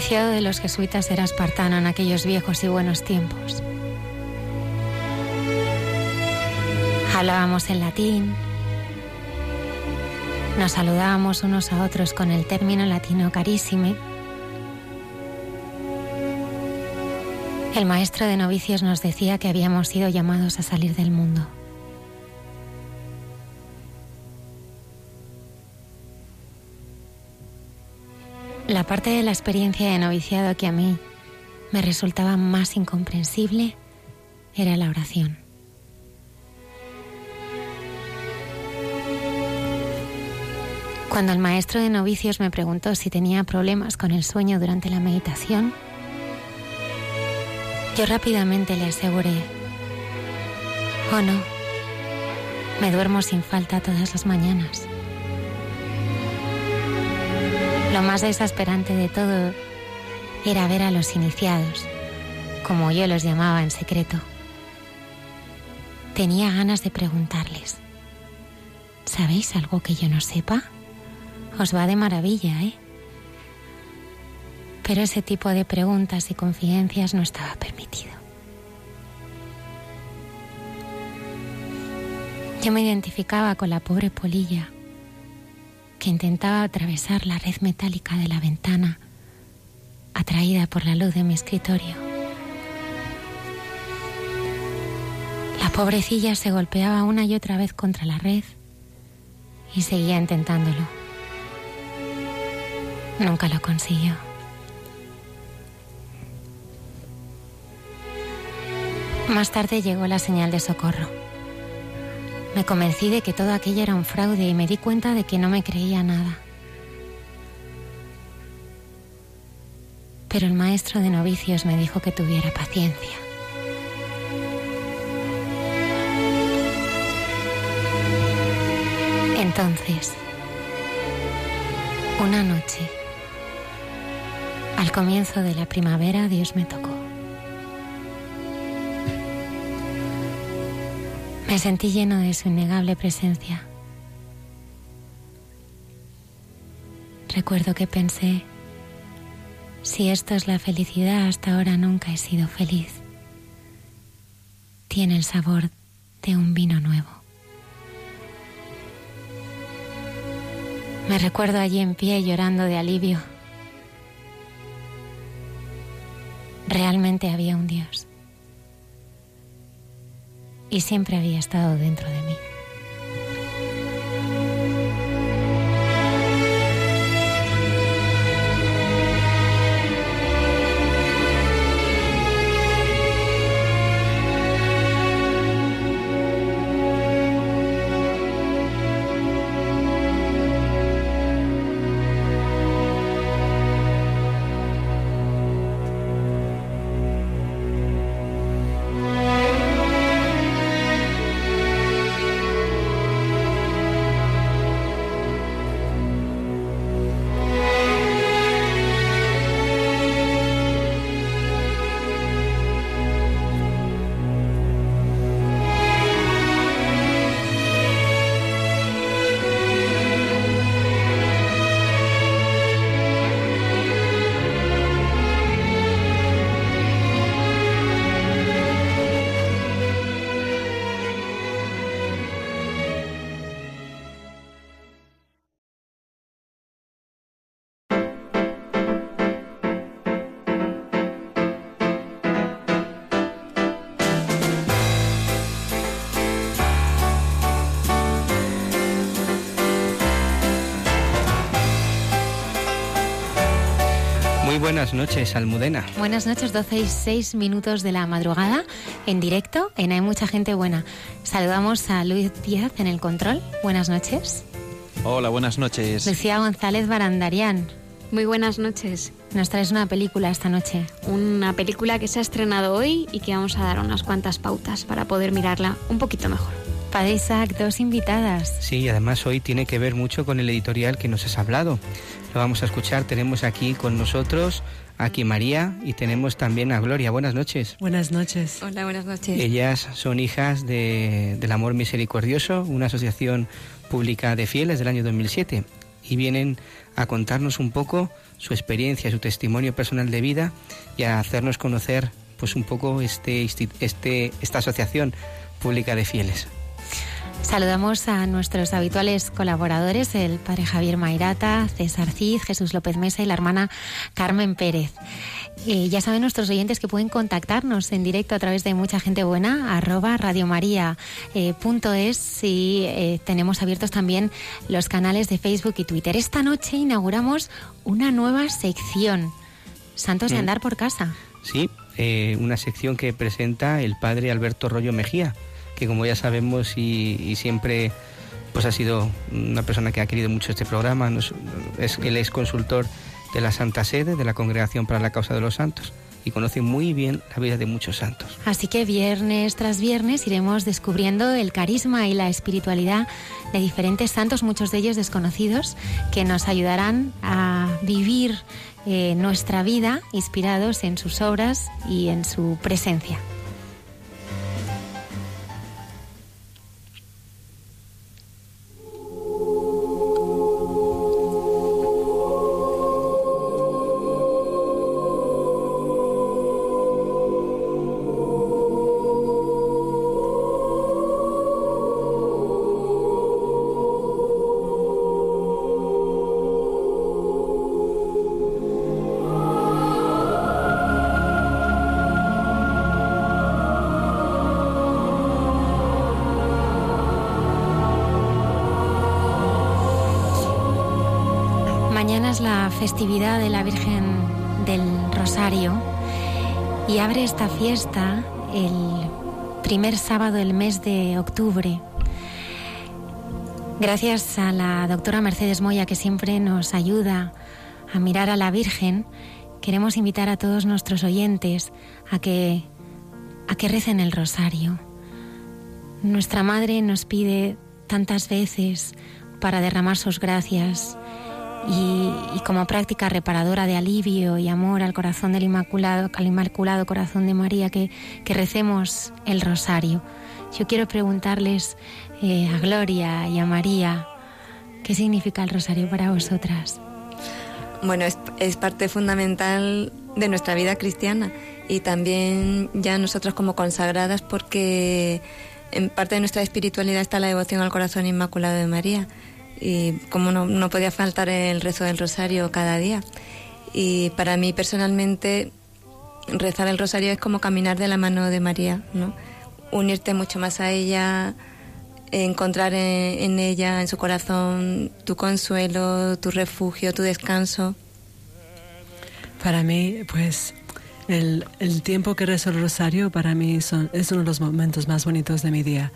Noviciado de los jesuitas era espartano en aquellos viejos y buenos tiempos. Hablábamos en latín, nos saludábamos unos a otros con el término latino carissime. El maestro de novicios nos decía que habíamos sido llamados a salir del mundo. La parte de la experiencia de noviciado que a mí me resultaba más incomprensible era la oración. Cuando el maestro de novicios me preguntó si tenía problemas con el sueño durante la meditación, yo rápidamente le aseguré, oh no, me duermo sin falta todas las mañanas. Lo más desesperante de todo era ver a los iniciados, como yo los llamaba en secreto. Tenía ganas de preguntarles, ¿sabéis algo que yo no sepa? Os va de maravilla, ¿eh? Pero ese tipo de preguntas y confidencias no estaba permitido. Yo me identificaba con la pobre polilla que intentaba atravesar la red metálica de la ventana, atraída por la luz de mi escritorio. La pobrecilla se golpeaba una y otra vez contra la red y seguía intentándolo. Nunca lo consiguió. Más tarde llegó la señal de socorro. Me convencí de que todo aquello era un fraude y me di cuenta de que no me creía nada. Pero el maestro de novicios me dijo que tuviera paciencia. Entonces, una noche, al comienzo de la primavera, Dios me tocó. Me sentí lleno de su innegable presencia. Recuerdo que pensé, si esto es la felicidad, hasta ahora nunca he sido feliz. Tiene el sabor de un vino nuevo. Me recuerdo allí en pie llorando de alivio. Realmente había un Dios y siempre había estado dentro de mí. Buenas noches, Almudena. Buenas noches, 12 y 6 minutos de la madrugada, en directo, en Hay Mucha Gente Buena. Saludamos a Luis Díaz en el control. Buenas noches. Hola, buenas noches. Lucía González Barandarian. Muy buenas noches. Nos traes una película esta noche. Una película que se ha estrenado hoy y que vamos a dar unas cuantas pautas para poder mirarla un poquito mejor. Padre Isaac, dos invitadas. Sí, además hoy tiene que ver mucho con el editorial que nos has hablado. Lo vamos a escuchar. Tenemos aquí con nosotros aquí María y tenemos también a Gloria. Buenas noches. Buenas noches. Hola, buenas noches. Ellas son hijas de, del Amor Misericordioso, una asociación pública de fieles del año 2007 y vienen a contarnos un poco su experiencia, su testimonio personal de vida y a hacernos conocer pues un poco este, este, esta asociación pública de fieles. Saludamos a nuestros habituales colaboradores, el padre Javier Mairata, César Cid, Jesús López Mesa y la hermana Carmen Pérez. Eh, ya saben nuestros oyentes que pueden contactarnos en directo a través de mucha gente buena, arroba radiomaria.es eh, y eh, tenemos abiertos también los canales de Facebook y Twitter. Esta noche inauguramos una nueva sección, Santos de mm. Andar por Casa. Sí, una sección que presenta el padre Alberto Rollo Mejía que como ya sabemos y, siempre pues ha sido una persona que ha querido mucho este programa, es, él es consultor de la Santa Sede, de la Congregación para la Causa de los Santos y conoce muy bien la vida de muchos santos. Así que viernes tras viernes iremos descubriendo el carisma y la espiritualidad de diferentes santos, muchos de ellos desconocidos, que nos ayudarán a vivir eh, nuestra vida inspirados en sus obras y en su presencia. Gracias a la doctora Mercedes Moya que siempre nos ayuda a mirar a la Virgen, queremos invitar a todos nuestros oyentes a que, a que recen el rosario. Nuestra Madre nos pide tantas veces para derramar sus gracias y, como práctica reparadora de alivio y amor al corazón del Inmaculado, al Inmaculado Corazón de María, que, recemos el rosario. Yo quiero preguntarles eh, a Gloria y a María, ¿qué significa el rosario para vosotras? Bueno, es, parte fundamental de nuestra vida cristiana y también ya nosotras como consagradas porque en parte de nuestra espiritualidad está la devoción al corazón inmaculado de María y como no, no podía faltar el rezo del rosario cada día. Y para mí personalmente rezar el rosario es como caminar de la mano de María, ¿no? Unirte mucho más a ella, encontrar en, ella, en su corazón, tu consuelo, tu refugio, tu descanso. Para mí, pues, el, el tiempo que rezo el rosario para mí son, es uno de los momentos más bonitos de mi día,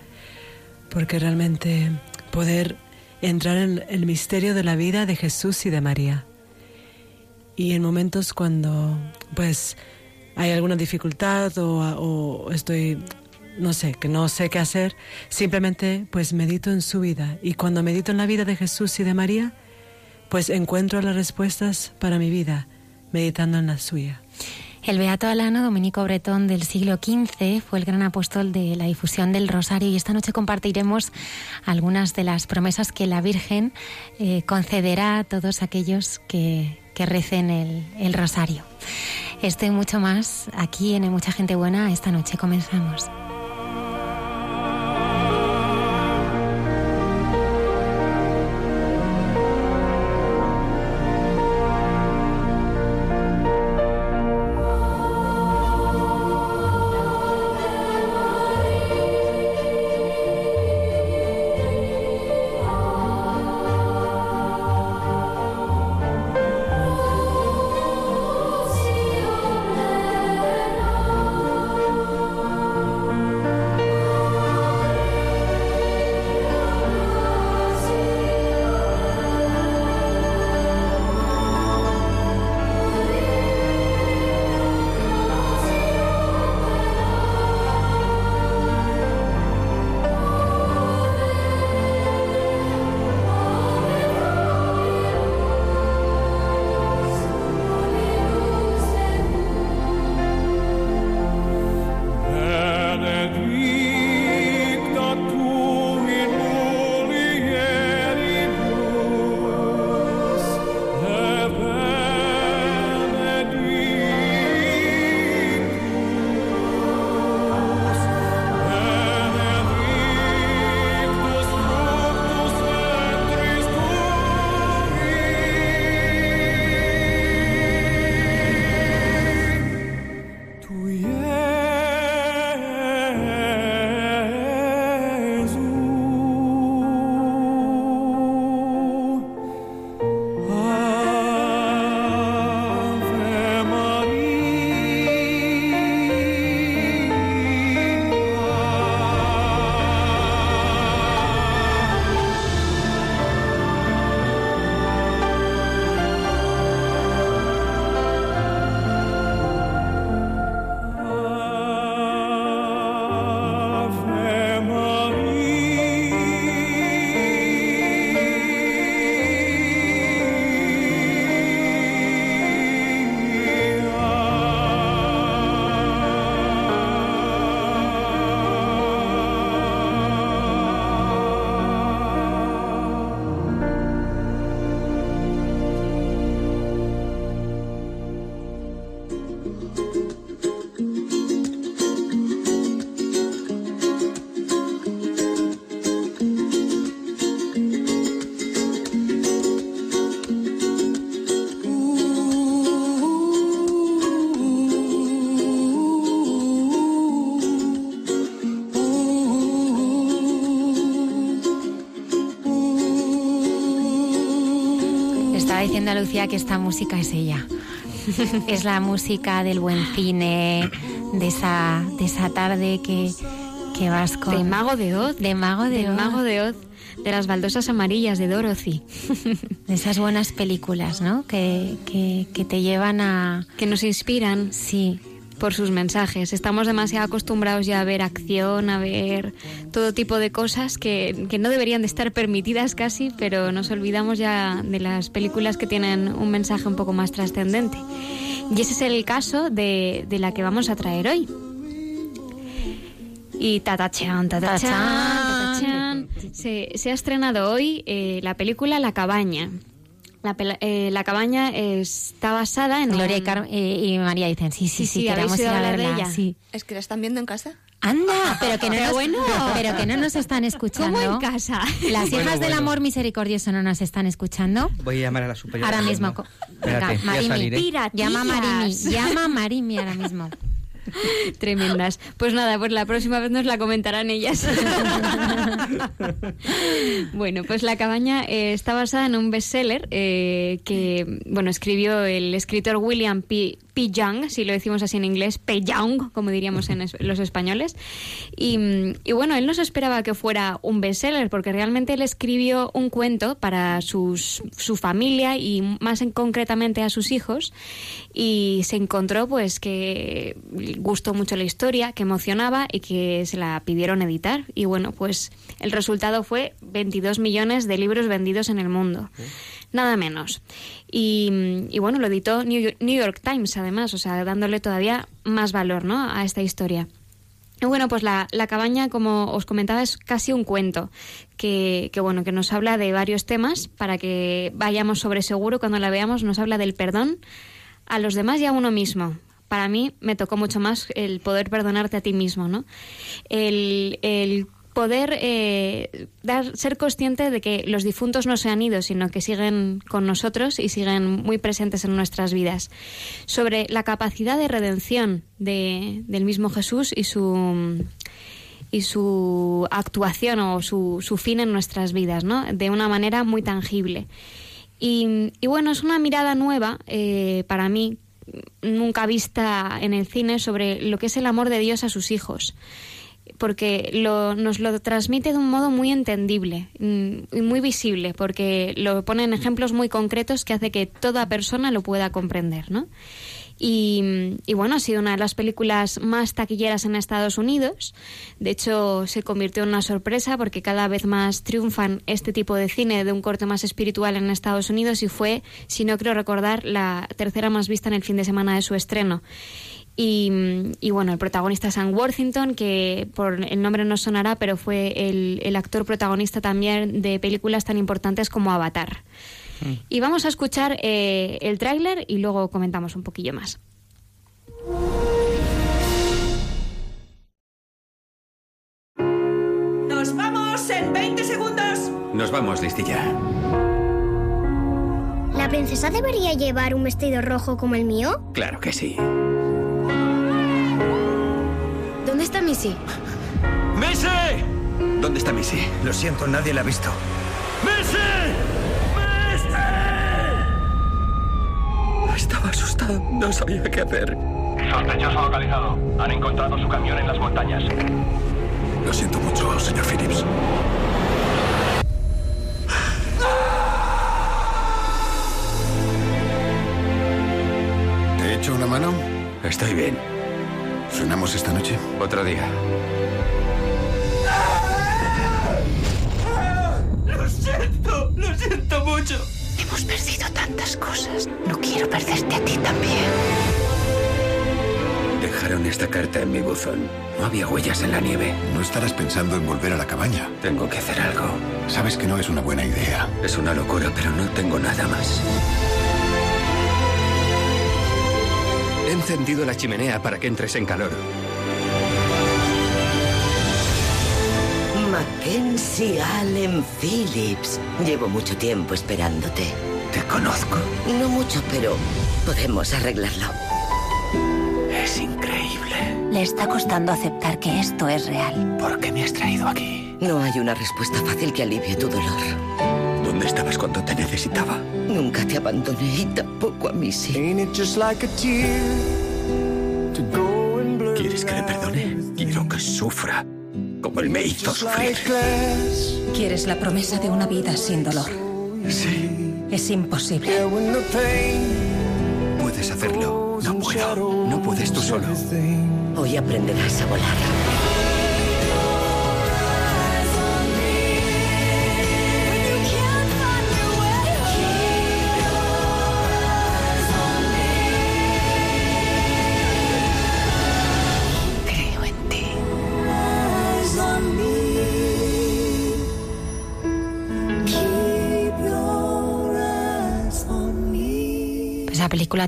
porque realmente poder entrar en el misterio de la vida de Jesús y de María. Y en momentos cuando pues hay alguna dificultad o, estoy, no sé, que no sé qué hacer, simplemente pues medito en su vida. Y cuando medito en la vida de Jesús y de María, pues encuentro las respuestas para mi vida, meditando en la suya. El beato alano Dominico Bretón del siglo XV fue el gran apóstol de la difusión del rosario y esta noche compartiremos algunas de las promesas que la Virgen eh, concederá a todos aquellos que, recen el, el rosario. Esto y mucho más aquí en Mucha Gente Buena. Esta noche comenzamos. Diciendo Lucía que esta música es ella. es la música del buen cine, de esa, de esa tarde que, que vas con... De Mago de Oz. De Mago de Oz. Mago de Oz. De las baldosas amarillas de Dorothy. De esas buenas películas, ¿no? Que, que, que te llevan a... que nos inspiran Sí, por sus mensajes. Estamos demasiado acostumbrados ya a ver acción, a ver todo tipo de cosas que, que no deberían de estar permitidas casi, pero nos olvidamos ya de las películas que tienen un mensaje un poco más trascendente. Y ese es el caso de, de la que vamos a traer hoy. Y tatachan, tatachan, tatachan. Se, se ha estrenado hoy eh, la película La Cabaña. La, pela- eh, la Cabaña está basada en... Gloria y, un- Car- eh, y María dicen, sí, sí, Sí, sí, queremos ¿habéis ir a hablar de verla. ella? Sí. ¿Es que la están viendo en casa? Anda, pero que no, Pero nos, bueno. pero que no nos están escuchando. ¿Cómo en casa? Las Bueno, hijas del bueno. amor misericordioso no nos están escuchando. Voy a llamar a la superiora. Ahora mismo. Espérate, Venga, Marimi, ¿eh? Tira, llama a Marimi, llama a Marimi ahora mismo. Tremendas. Pues nada, pues la próxima vez nos la comentarán ellas. bueno, pues La cabaña eh, está basada en un bestseller eh, que, bueno, escribió el escritor William P. P. Young, si lo decimos así en inglés, P. Young, como diríamos en los españoles. Y, bueno, él no se esperaba que fuera un bestseller, porque realmente él escribió un cuento para sus, su familia y más en, concretamente a sus hijos. Y se encontró pues que gustó mucho la historia, que emocionaba y que se la pidieron editar. Y bueno, pues el resultado fue 22 millones de libros vendidos en el mundo. Nada menos. Y, y bueno, lo editó New York, New York Times, además, o sea, dándole todavía más valor ¿no? a esta historia. Y bueno, pues la, la cabaña, como os comentaba, es casi un cuento que, que, bueno, que nos habla de varios temas para que vayamos sobre seguro cuando la veamos. Nos habla del perdón a los demás y a uno mismo. Para mí me tocó mucho más el poder perdonarte a ti mismo, ¿no? El, el poder eh, dar, ser consciente de que los difuntos no se han ido, sino que siguen con nosotros y siguen muy presentes en nuestras vidas. Sobre la capacidad de redención de, del mismo Jesús y su y su actuación o su, su fin en nuestras vidas, ¿no? De una manera muy tangible. Y, bueno, es una mirada nueva eh, para mí, nunca vista en el cine, sobre lo que es el amor de Dios a sus hijos porque lo, nos lo transmite de un modo muy entendible mm, y muy visible, porque lo pone en ejemplos muy concretos que hace que toda persona lo pueda comprender, ¿no? Y, y, bueno, ha sido una de las películas más taquilleras en Estados Unidos. De hecho, se convirtió en una sorpresa porque cada vez más triunfan este tipo de cine de un corte más espiritual en Estados Unidos y fue, si no creo recordar, la tercera más vista en el fin de semana de su estreno. Y, y, bueno, el protagonista es Sam Worthington, que por el nombre no sonará, pero fue el, el actor protagonista también de películas tan importantes como Avatar. Y vamos a escuchar eh, el tráiler y luego comentamos un poquillo más. ¡Nos vamos en 20 segundos! Nos vamos, listilla. ¿La princesa debería llevar un vestido rojo como el mío? Claro que sí. ¿Dónde está Missy? ¡Missy! ¿Dónde está Missy? Lo siento, nadie la ha visto. ¡Missy! Estaba asustado. No sabía qué hacer. Sospechoso localizado. Han encontrado su camión en las montañas. Lo siento mucho, señor Phillips. ¿Te he hecho una mano? Estoy bien. ¿Cenamos esta noche? Otro día. ¡Lo siento! ¡Lo siento mucho! Hemos perdido tantas cosas. No quiero perderte a ti también. Dejaron esta carta en mi buzón. No había huellas en la nieve. No estarás pensando en volver a la cabaña. Tengo que hacer algo. Sabes que no es una buena idea. Es una locura, pero no tengo nada más. He encendido la chimenea para que entres en calor. Mackenzie Allen Phillips. Llevo mucho tiempo esperándote. Te conozco. No mucho, pero podemos arreglarlo. Es increíble. Le está costando aceptar que esto es real. ¿Por qué me has traído aquí? No hay una respuesta fácil que alivie tu dolor. ¿Dónde estabas cuando te necesitaba. Nunca te abandoné y tampoco a mí sí. ¿Quieres que le perdone? Quiero que sufra, como él me hizo sufrir. Quieres la promesa de una vida sin dolor. Sí. Es imposible. Puedes hacerlo. No puedo. No puedes tú solo. Hoy aprenderás a volar.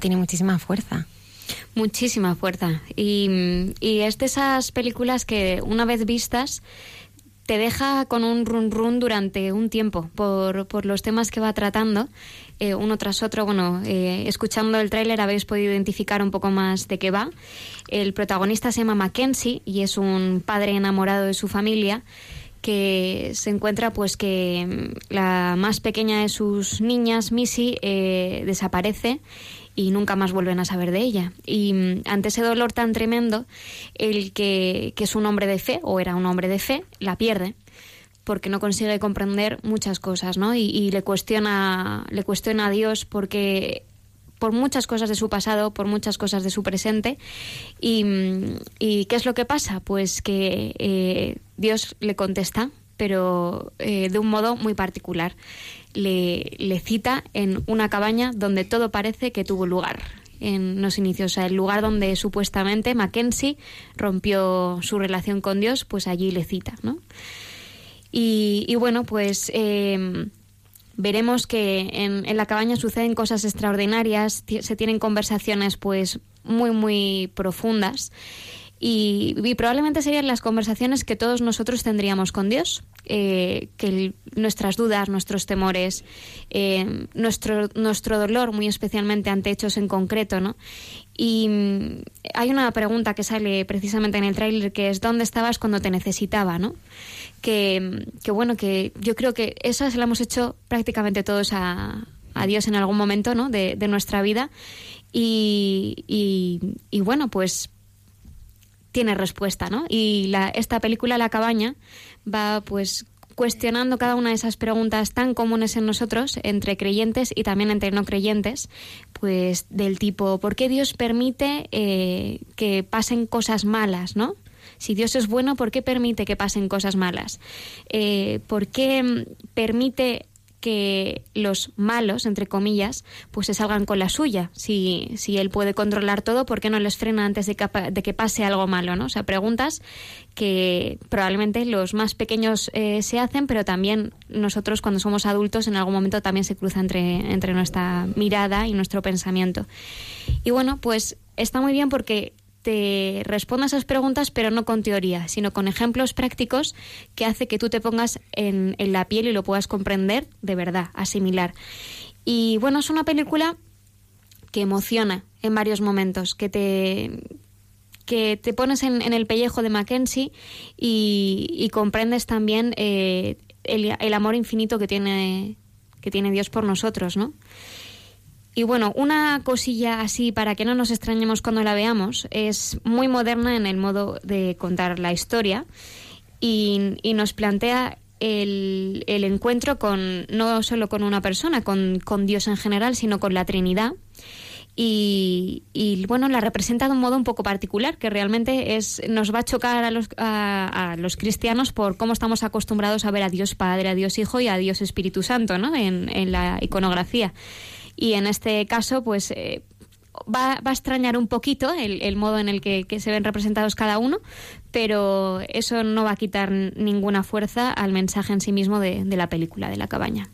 Tiene muchísima fuerza. Muchísima fuerza. Y, y es de esas películas que una vez vistas te deja con un run run durante un tiempo por, por los temas que va tratando, eh, uno tras otro. Bueno, eh, escuchando el tráiler habéis podido identificar un poco más de qué va. El protagonista se llama Mackenzie y es un padre enamorado de su familia que se encuentra pues que mm, la más pequeña de sus niñas, Missy, eh, desaparece y nunca más vuelven a saber de ella. Y mm, ante ese dolor tan tremendo, el que, es un hombre de fe, o era un hombre de fe, la pierde porque no consigue comprender muchas cosas, ¿no? Y, le cuestiona, le cuestiona a Dios porque por muchas cosas de su pasado, por muchas cosas de su presente. ¿Y, mm, qué es lo que pasa? Pues que eh, Dios le contesta, pero eh, de un modo muy particular. Le, cita en una cabaña donde todo parece que tuvo lugar en los inicios, o sea, el lugar donde supuestamente Mackenzie rompió su relación con Dios, pues allí le cita, ¿no? Y, bueno, pues eh, veremos que en, la cabaña suceden cosas extraordinarias, se tienen conversaciones pues muy, muy profundas y, probablemente serían las conversaciones que todos nosotros tendríamos con Dios. Eh, que nuestras dudas, nuestros temores, eh, nuestro, nuestro dolor, muy especialmente ante hechos en concreto, ¿no? Y mm, hay una pregunta que sale precisamente en el tráiler que es ¿dónde estabas cuando te necesitaba, no? Que, que, bueno, que yo creo que esa se la hemos hecho prácticamente todos a, a Dios en algún momento, ¿no? De, de nuestra vida y, y bueno, pues tiene respuesta, ¿no? Y la, esta película La cabaña va pues cuestionando cada una de esas preguntas tan comunes en nosotros, entre creyentes y también entre no creyentes, pues del tipo, ¿por qué Dios permite eh, que pasen cosas malas, no? Si Dios es bueno, ¿por qué permite que pasen cosas malas? Eh, ¿Por qué permite que los malos, entre comillas, pues se salgan con la suya. Si, si él puede controlar todo, ¿por qué no les frena antes de que, pase algo malo? ¿no? O sea, preguntas que probablemente los más pequeños eh, se hacen, pero también nosotros cuando somos adultos en algún momento también se cruza entre, entre nuestra mirada y nuestro pensamiento. Y bueno, pues está muy bien porque te responda esas preguntas, pero no con teoría, sino con ejemplos prácticos que hace que tú te pongas en, en, la piel y lo puedas comprender de verdad, asimilar. Y bueno, es una película que emociona en varios momentos, que te que te pones en, en el pellejo de Mackenzie y, y comprendes también eh, el, el, amor infinito que tiene, que tiene Dios por nosotros, ¿no? Y bueno, una cosilla así para que no nos extrañemos cuando la veamos, es muy moderna en el modo de contar la historia y, y nos plantea el, el, encuentro con no solo con una persona, con, con, Dios en general, sino con la Trinidad. Y, y, bueno, la representa de un modo un poco particular, que realmente es, nos va a chocar a los, a, a los cristianos por cómo estamos acostumbrados a ver a Dios Padre, a Dios Hijo y a Dios Espíritu Santo ¿no? en, en la iconografía y en este caso pues eh, va, va, a extrañar un poquito el, el modo en el que, que, se ven representados cada uno, pero eso no va a quitar ninguna fuerza al mensaje en sí mismo de, de la película, de la cabaña.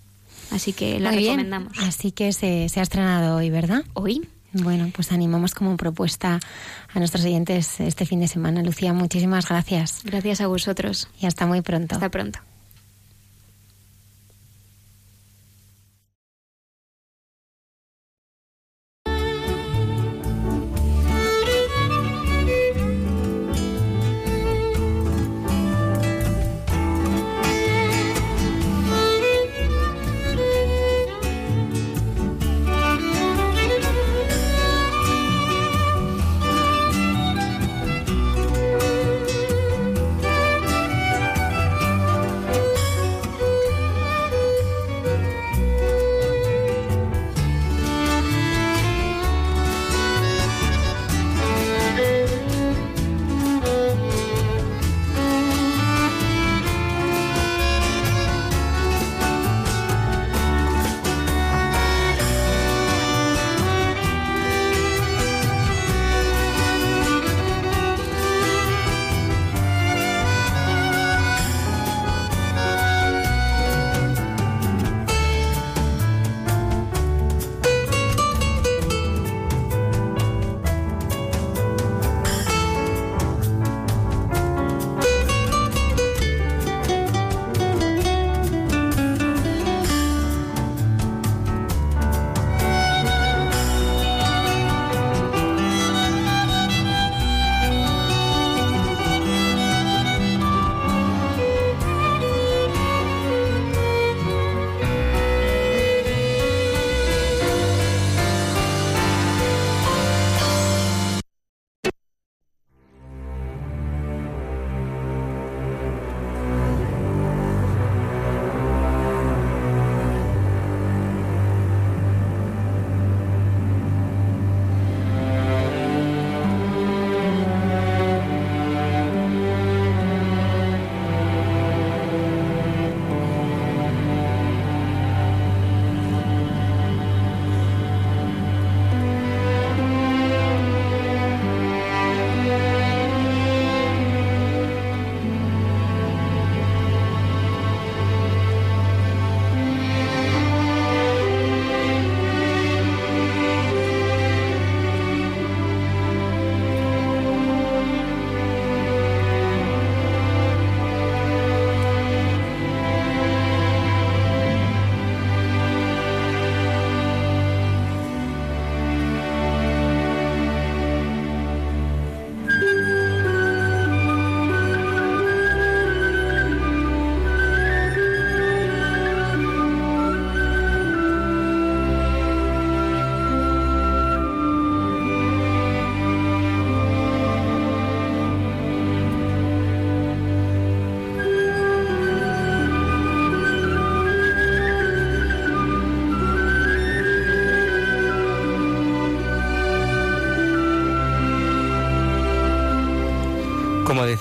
Así que la Muy recomendamos. Bien. Así que se, se ha estrenado hoy, ¿verdad? Hoy. Bueno, pues animamos como propuesta a nuestros oyentes este fin de semana. Lucía, muchísimas gracias. Gracias a vosotros. Y hasta muy pronto. Hasta pronto.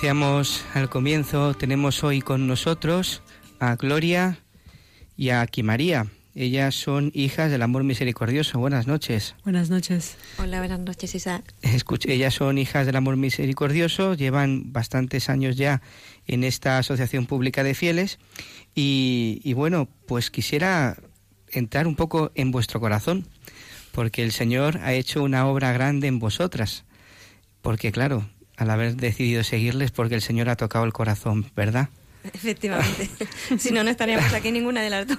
Decíamos al comienzo, tenemos hoy con nosotros a Gloria y a María. Ellas son hijas del amor misericordioso. Buenas noches. Buenas noches. Hola, buenas noches, Isaac. ellas son hijas del amor misericordioso, llevan bastantes años ya en esta asociación pública de fieles y, y bueno, pues quisiera entrar un poco en vuestro corazón, porque el Señor ha hecho una obra grande en vosotras, porque claro, al haber decidido seguirles, porque el Señor ha tocado el corazón, ¿verdad? Efectivamente. si no, no estaríamos aquí ninguna de las dos.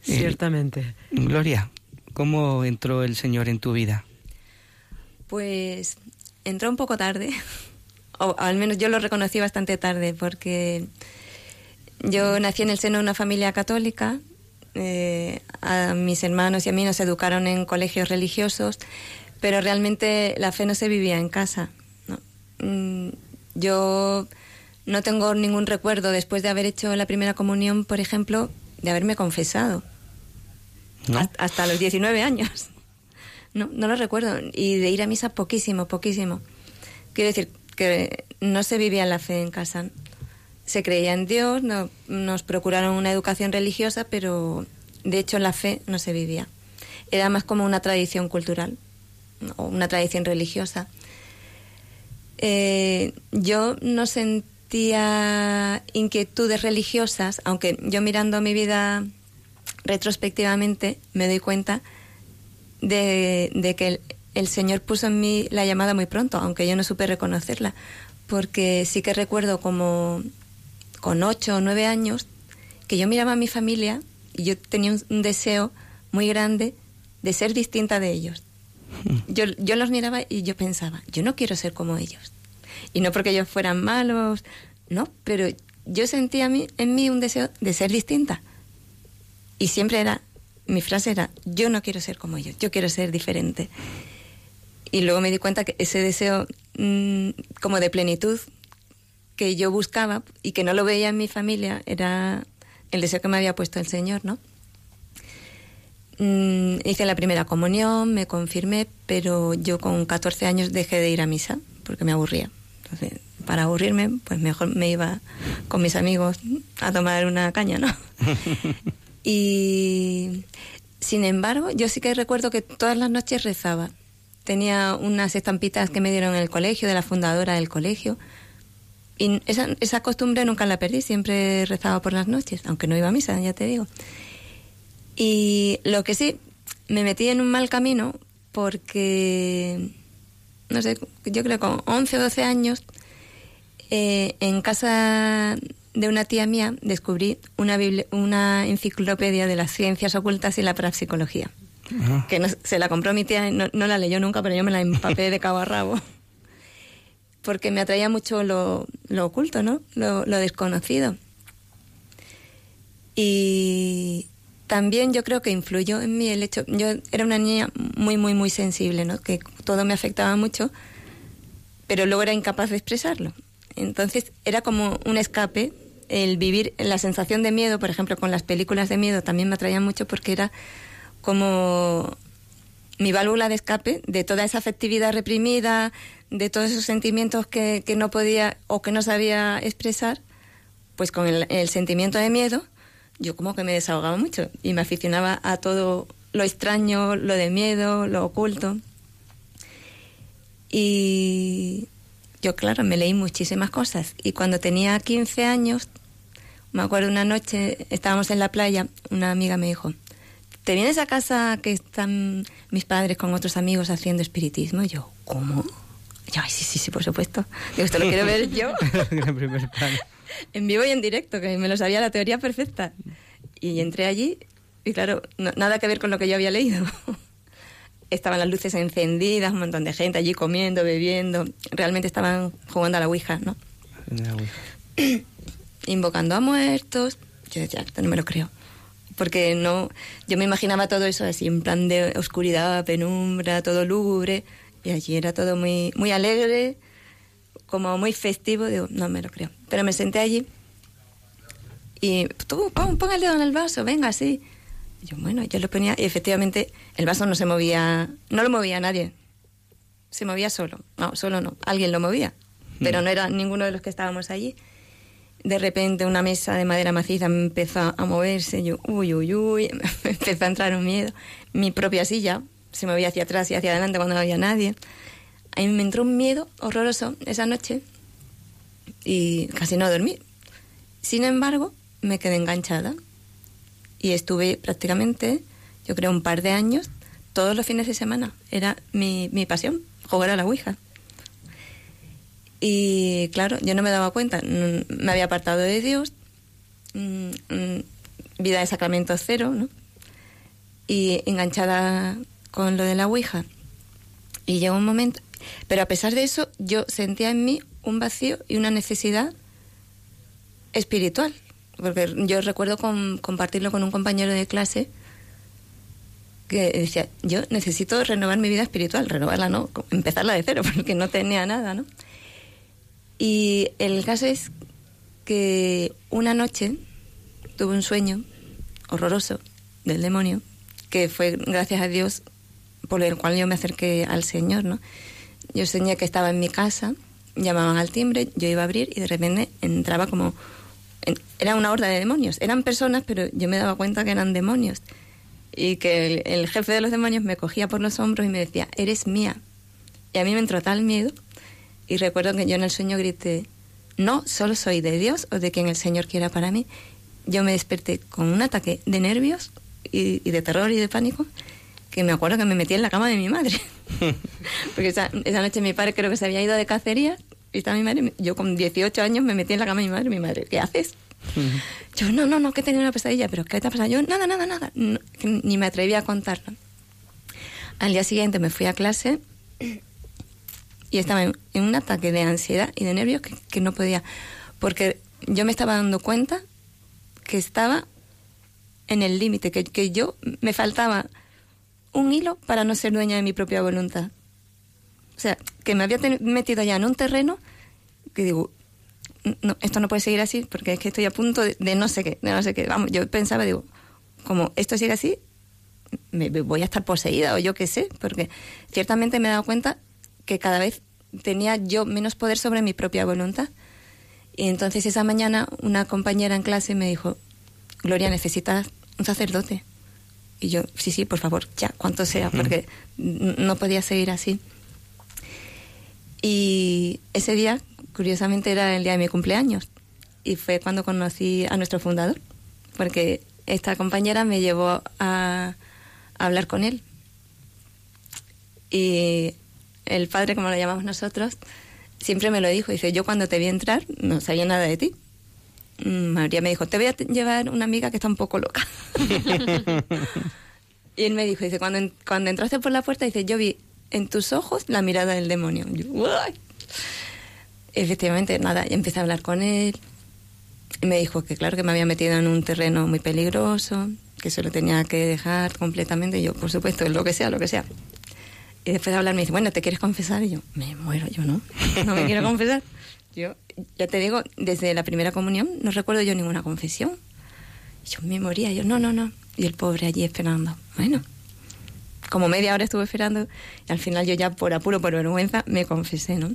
Ciertamente. Gloria, ¿cómo entró el Señor en tu vida? Pues entró un poco tarde, o al menos yo lo reconocí bastante tarde, porque yo nací en el seno de una familia católica, eh, a mis hermanos y a mí nos educaron en colegios religiosos, pero realmente la fe no se vivía en casa. Yo no tengo ningún recuerdo después de haber hecho la primera comunión, por ejemplo, de haberme confesado. Hasta, los 19 años. No, no lo recuerdo. Y de ir a misa poquísimo, poquísimo. Quiero decir que no se vivía la fe en casa. Se creía en Dios, no, nos procuraron una educación religiosa, pero de hecho la fe no se vivía. Era más como una tradición cultural o una tradición religiosa. Eh, yo no sentía inquietudes religiosas, aunque yo mirando mi vida retrospectivamente me doy cuenta de, que el, Señor puso en mí la llamada muy pronto, aunque yo no supe reconocerla, porque sí que recuerdo como con ocho o nueve años que yo miraba a mi familia y yo tenía un deseo muy grande de ser distinta de ellos, yo, yo los miraba y yo pensaba, yo no quiero ser como ellos. Y no porque ellos fueran malos, no, pero yo sentía en mí un deseo de ser distinta. Y siempre era, mi frase era, yo no quiero ser como ellos, yo quiero ser diferente. Y luego me di cuenta que ese deseo mm, como de plenitud que yo buscaba y que no lo veía en mi familia era el deseo que me había puesto el Señor, ¿no? Mm, hice la primera comunión, me confirmé, pero yo con 14 años dejé de ir a misa porque me aburría. Entonces, para aburrirme, pues mejor me iba con mis amigos a tomar una caña, ¿no? y sin embargo, yo sí que recuerdo que todas las noches rezaba. Tenía unas estampitas que me dieron en el colegio, de la fundadora del colegio. Y esa, esa costumbre nunca la perdí, siempre rezaba por las noches, aunque no iba a misa, ya te digo. Y lo que sí, me metí en un mal camino porque, no sé, yo creo que con 11 o 12 años, eh, en casa de una tía mía descubrí una, una enciclopedia de las ciencias ocultas y la parapsicología. Que se la compró mi tía no, la leyó nunca, pero yo me la empapé de cabo a rabo. Porque me atraía mucho lo, lo oculto, ¿no? Lo, lo desconocido. Y, también yo creo que influyó en mí el hecho, yo era una niña muy, muy, muy sensible, ¿no? Que todo me afectaba mucho, pero luego era incapaz de expresarlo. Entonces era como un escape, el vivir la sensación de miedo, por ejemplo, con las películas de miedo también me atraía mucho porque era como mi válvula de escape de toda esa afectividad reprimida, de todos esos sentimientos que, que no podía o que no sabía expresar, pues con el sentimiento de miedo yo como que me desahogaba mucho y me aficionaba a todo lo extraño, lo de miedo, lo oculto. Y yo, claro, me leí muchísimas cosas. Y cuando tenía 15 años, me acuerdo una noche, estábamos en la playa, una amiga me dijo, ¿te vienes a casa que están mis padres con otros amigos haciendo espiritismo? Y yo, ¿cómo? yo, Ay, sí, sí, sí, por supuesto. Digo, esto lo quiero ver yo. en vivo y en directo, que me lo sabía la teoría perfecta. Y entré allí y claro, nada que ver con lo que yo había leído. estaban las luces encendidas, un montón de gente allí comiendo, bebiendo. Realmente estaban jugando a la Ouija, ¿no? Invocando a muertos. Yo ya, no me lo creo. Porque no, yo me imaginaba todo eso así, en plan de oscuridad, penumbra, todo lúgubre. Y allí era todo muy, muy alegre, como muy festivo. Digo, no me lo creo. Pero me senté allí y tú pon, el dedo en el vaso, venga, sí. yo, bueno, yo lo ponía y efectivamente el vaso no se movía, no lo movía nadie. Se movía solo. No, solo no. Alguien lo movía. pero no era ninguno de los que estábamos allí. De repente una mesa de madera maciza empezó a moverse, yo, uy, uy, uy, empezó a entrar un miedo. Mi propia silla se movía hacia atrás y hacia adelante cuando no había nadie. A mí me entró un miedo horroroso esa noche y casi no dormí. Sin embargo, me quedé enganchada y estuve prácticamente, yo creo, un par de años, todos los fines de semana. Era mi, mi pasión, jugar a la Ouija. Y claro, yo no me daba cuenta, mm, me había apartado de Dios, mm, mm, vida de sacramento cero, ¿no? Y enganchada con lo de la Ouija. Y llegó un momento, pero a pesar de eso, yo sentía en mí un vacío y una necesidad espiritual. Porque yo recuerdo con, compartirlo con un compañero de clase que decía, yo necesito renovar mi vida espiritual, renovarla no, empezarla de cero, porque no tenía nada, ¿no? Y el caso es que una noche tuve un sueño horroroso del demonio, que fue gracias a Dios por el cual yo me acerqué al Señor, ¿no? Yo soñé que estaba en mi casa, llamaban al timbre, yo iba a abrir y de repente entraba como... era una horda de demonios. Eran personas, pero yo me daba cuenta que eran demonios. Y que el, jefe de los demonios me cogía por los hombros y me decía, eres mía. Y a mí me entró tal miedo. Y recuerdo que yo en el sueño grité, no, solo soy de Dios o de quien el Señor quiera para mí. Yo me desperté con un ataque de nervios y de terror y de pánico que me acuerdo que me metí en la cama de mi madre. Porque esa, esa, noche mi padre creo que se había ido de cacería y estaba mi madre. Yo con 18 años me metí en la cama de mi madre. Mi madre, ¿qué haces? Yo, no, no, no, que he tenido una pesadilla. ¿Pero qué te ha pasado? Yo, nada, nada, nada. No, ni me atreví a contarlo. Al día siguiente me fui a clase y estaba en, en un ataque de ansiedad y de nervios que, que no podía. Porque yo me estaba dando cuenta que estaba en el límite, que, que yo me faltaba un hilo para no ser dueña de mi propia voluntad. O sea, que me había metido ya en un terreno que digo, no, esto no puede seguir así porque es que estoy a punto de, no sé qué, de no sé qué. Vamos, yo pensaba, digo, como esto sigue así, me, me voy a estar poseída o yo qué sé, porque ciertamente me he dado cuenta que cada vez tenía yo menos poder sobre mi propia voluntad. Y entonces esa mañana una compañera en clase me dijo, Gloria, necesitas un sacerdote. Y yo, sí, sí, por favor, ya, cuanto sea, porque no podía seguir así. Y ese día, curiosamente, era el día de mi cumpleaños. Y fue cuando conocí a nuestro fundador, porque esta compañera me llevó a, a hablar con él. Y el padre, como lo llamamos nosotros, siempre me lo dijo. Dice, yo cuando te vi entrar no sabía nada de ti. María me dijo, te voy a llevar una amiga que está un poco loca. y él me dijo, dice, cuando, cuando entraste por la puerta, dice, yo vi en tus ojos la mirada del demonio. Yo, Efectivamente, nada, y empecé a hablar con él. Y me dijo que claro que me había metido en un terreno muy peligroso, que se lo tenía que dejar completamente. Y yo, por supuesto, lo que sea, lo que sea. Y después de hablar me dice, bueno, ¿te quieres confesar? Y yo, me muero, yo no, no me quiero confesar. Yo, ya te digo, desde la primera comunión no recuerdo yo ninguna confesión. Yo me moría, yo, no, no, no. Y el pobre allí esperando. Bueno, como media hora estuve esperando y al final yo ya por apuro, por vergüenza, me confesé, ¿no?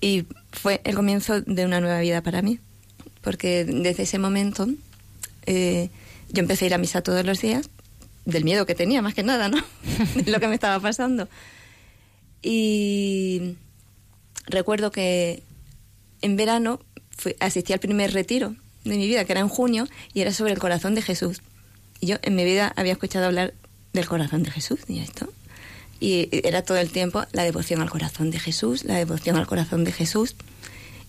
Y fue el comienzo de una nueva vida para mí, porque desde ese momento eh, yo empecé a ir a misa todos los días, del miedo que tenía, más que nada, ¿no? lo que me estaba pasando. Y recuerdo que en verano asistí al primer retiro de mi vida, que era en junio, y era sobre el corazón de Jesús. Y yo en mi vida había escuchado hablar del corazón de Jesús y esto. Y era todo el tiempo la devoción al corazón de Jesús, la devoción al corazón de Jesús.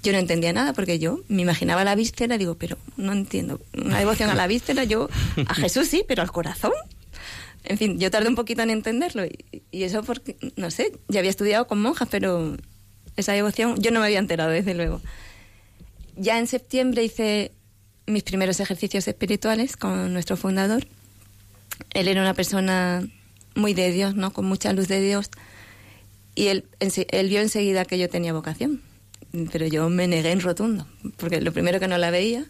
Yo no entendía nada porque yo me imaginaba la víscera, digo, pero no entiendo. Una devoción a la víscera, yo a Jesús sí, pero al corazón. En fin, yo tardé un poquito en entenderlo y, y eso porque, no sé, ya había estudiado con monjas, pero esa devoción yo no me había enterado, desde luego. Ya en septiembre hice mis primeros ejercicios espirituales con nuestro fundador. Él era una persona muy de Dios, ¿no? Con mucha luz de Dios. Y él, él vio enseguida que yo tenía vocación. Pero yo me negué en rotundo, porque lo primero que no la veía,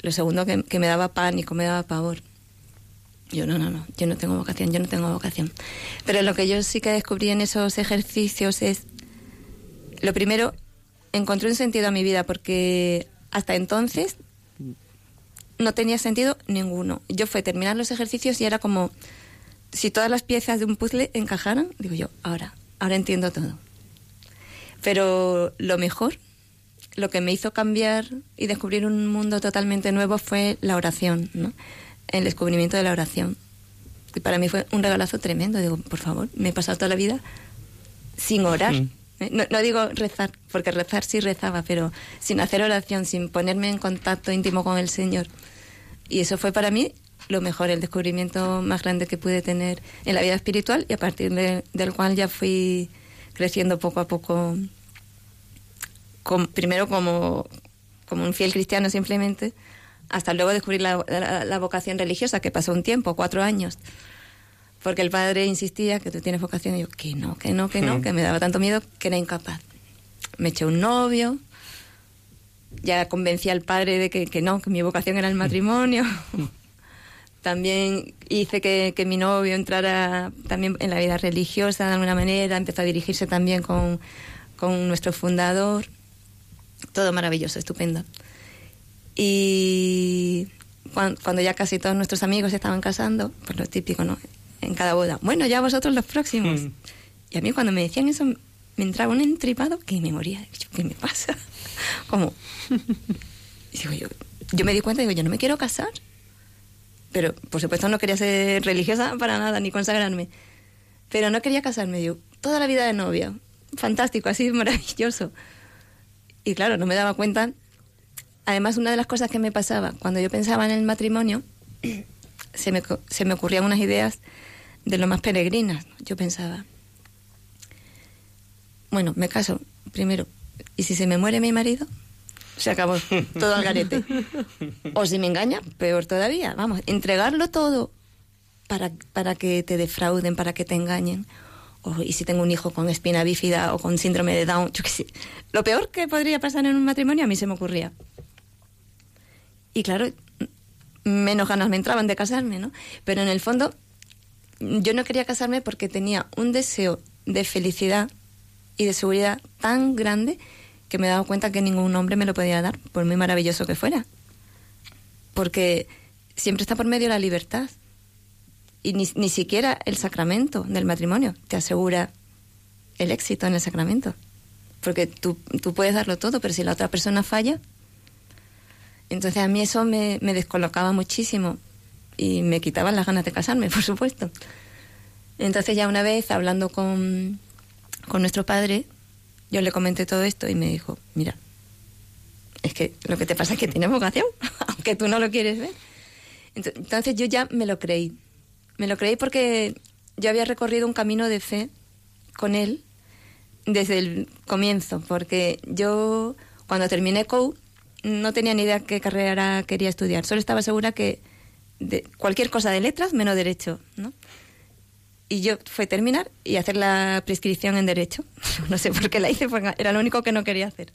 lo segundo que, que me daba pánico, me daba pavor. Yo no, no, no, yo no tengo vocación, yo no tengo vocación. Pero lo que yo sí que descubrí en esos ejercicios es, lo primero, encontré un sentido a mi vida porque hasta entonces no tenía sentido ninguno. Yo fue terminar los ejercicios y era como si todas las piezas de un puzzle encajaran, digo yo, ahora, ahora entiendo todo. Pero lo mejor, lo que me hizo cambiar y descubrir un mundo totalmente nuevo fue la oración, ¿no? El descubrimiento de la oración. Y para mí fue un regalazo tremendo. Digo, por favor, me he pasado toda la vida sin orar. Mm. No, no digo rezar, porque rezar sí rezaba, pero sin hacer oración, sin ponerme en contacto íntimo con el Señor. Y eso fue para mí lo mejor, el descubrimiento más grande que pude tener en la vida espiritual y a partir de- del cual ya fui creciendo poco a poco, primero como, como un fiel cristiano simplemente, hasta luego descubrir la, la- la vocación religiosa, que pasó un tiempo, cuatro años. Porque el padre insistía que tú tienes vocación y yo, que no, que no, que no, Mm. que me daba tanto miedo que era incapaz. Me eché un novio, ya convencí al padre de que, que no, que mi vocación era el matrimonio. También hice que, que mi novio entrara también en la vida religiosa de alguna manera, empezó a dirigirse también con, con nuestro fundador. Todo maravilloso, estupendo. Y cuan- cuando, ya casi todos nuestros amigos se estaban casando, pues lo típico, ¿no? En cada boda. Bueno, ya vosotros los próximos. Mm. Y a mí cuando me decían eso me entraba un entripado que me moría. Yo, ¿Qué me pasa? Como... Y digo, yo, yo me di cuenta y digo, yo no me quiero casar. Pero, por supuesto, no quería ser religiosa para nada, ni consagrarme. Pero no quería casarme. Yo, toda la vida de novia. Fantástico, así maravilloso. Y claro, no me daba cuenta. Además, una de las cosas que me pasaba cuando yo pensaba en el matrimonio, se me, se me ocurrían unas ideas de lo más peregrinas. Yo pensaba, bueno, me caso primero. ¿Y si se me muere mi marido? Se acabó todo al garete. O si me engaña, peor todavía. Vamos, entregarlo todo para, para que te defrauden, para que te engañen. O, y si tengo un hijo con espina bífida o con síndrome de Down, yo qué sé. Lo peor que podría pasar en un matrimonio a mí se me ocurría. Y claro, menos ganas me entraban de casarme, ¿no? Pero en el fondo, yo no quería casarme porque tenía un deseo de felicidad y de seguridad tan grande que me he dado cuenta que ningún hombre me lo podía dar, por muy maravilloso que fuera. Porque siempre está por medio la libertad. Y ni, ni siquiera el sacramento del matrimonio te asegura el éxito en el sacramento. Porque tú, tú puedes darlo todo, pero si la otra persona falla. Entonces a mí eso me, me descolocaba muchísimo y me quitaban las ganas de casarme, por supuesto. Entonces ya una vez hablando con, con nuestro padre, yo le comenté todo esto y me dijo, mira, es que lo que te pasa es que tienes vocación, aunque tú no lo quieres ver. Ento- Entonces yo ya me lo creí. Me lo creí porque yo había recorrido un camino de fe con él desde el comienzo, porque yo cuando terminé COU no tenía ni idea qué carrera quería estudiar, solo estaba segura que de cualquier cosa de letras menos derecho, ¿no? Y yo fue terminar y hacer la prescripción en derecho. No sé por qué la hice, porque era lo único que no quería hacer.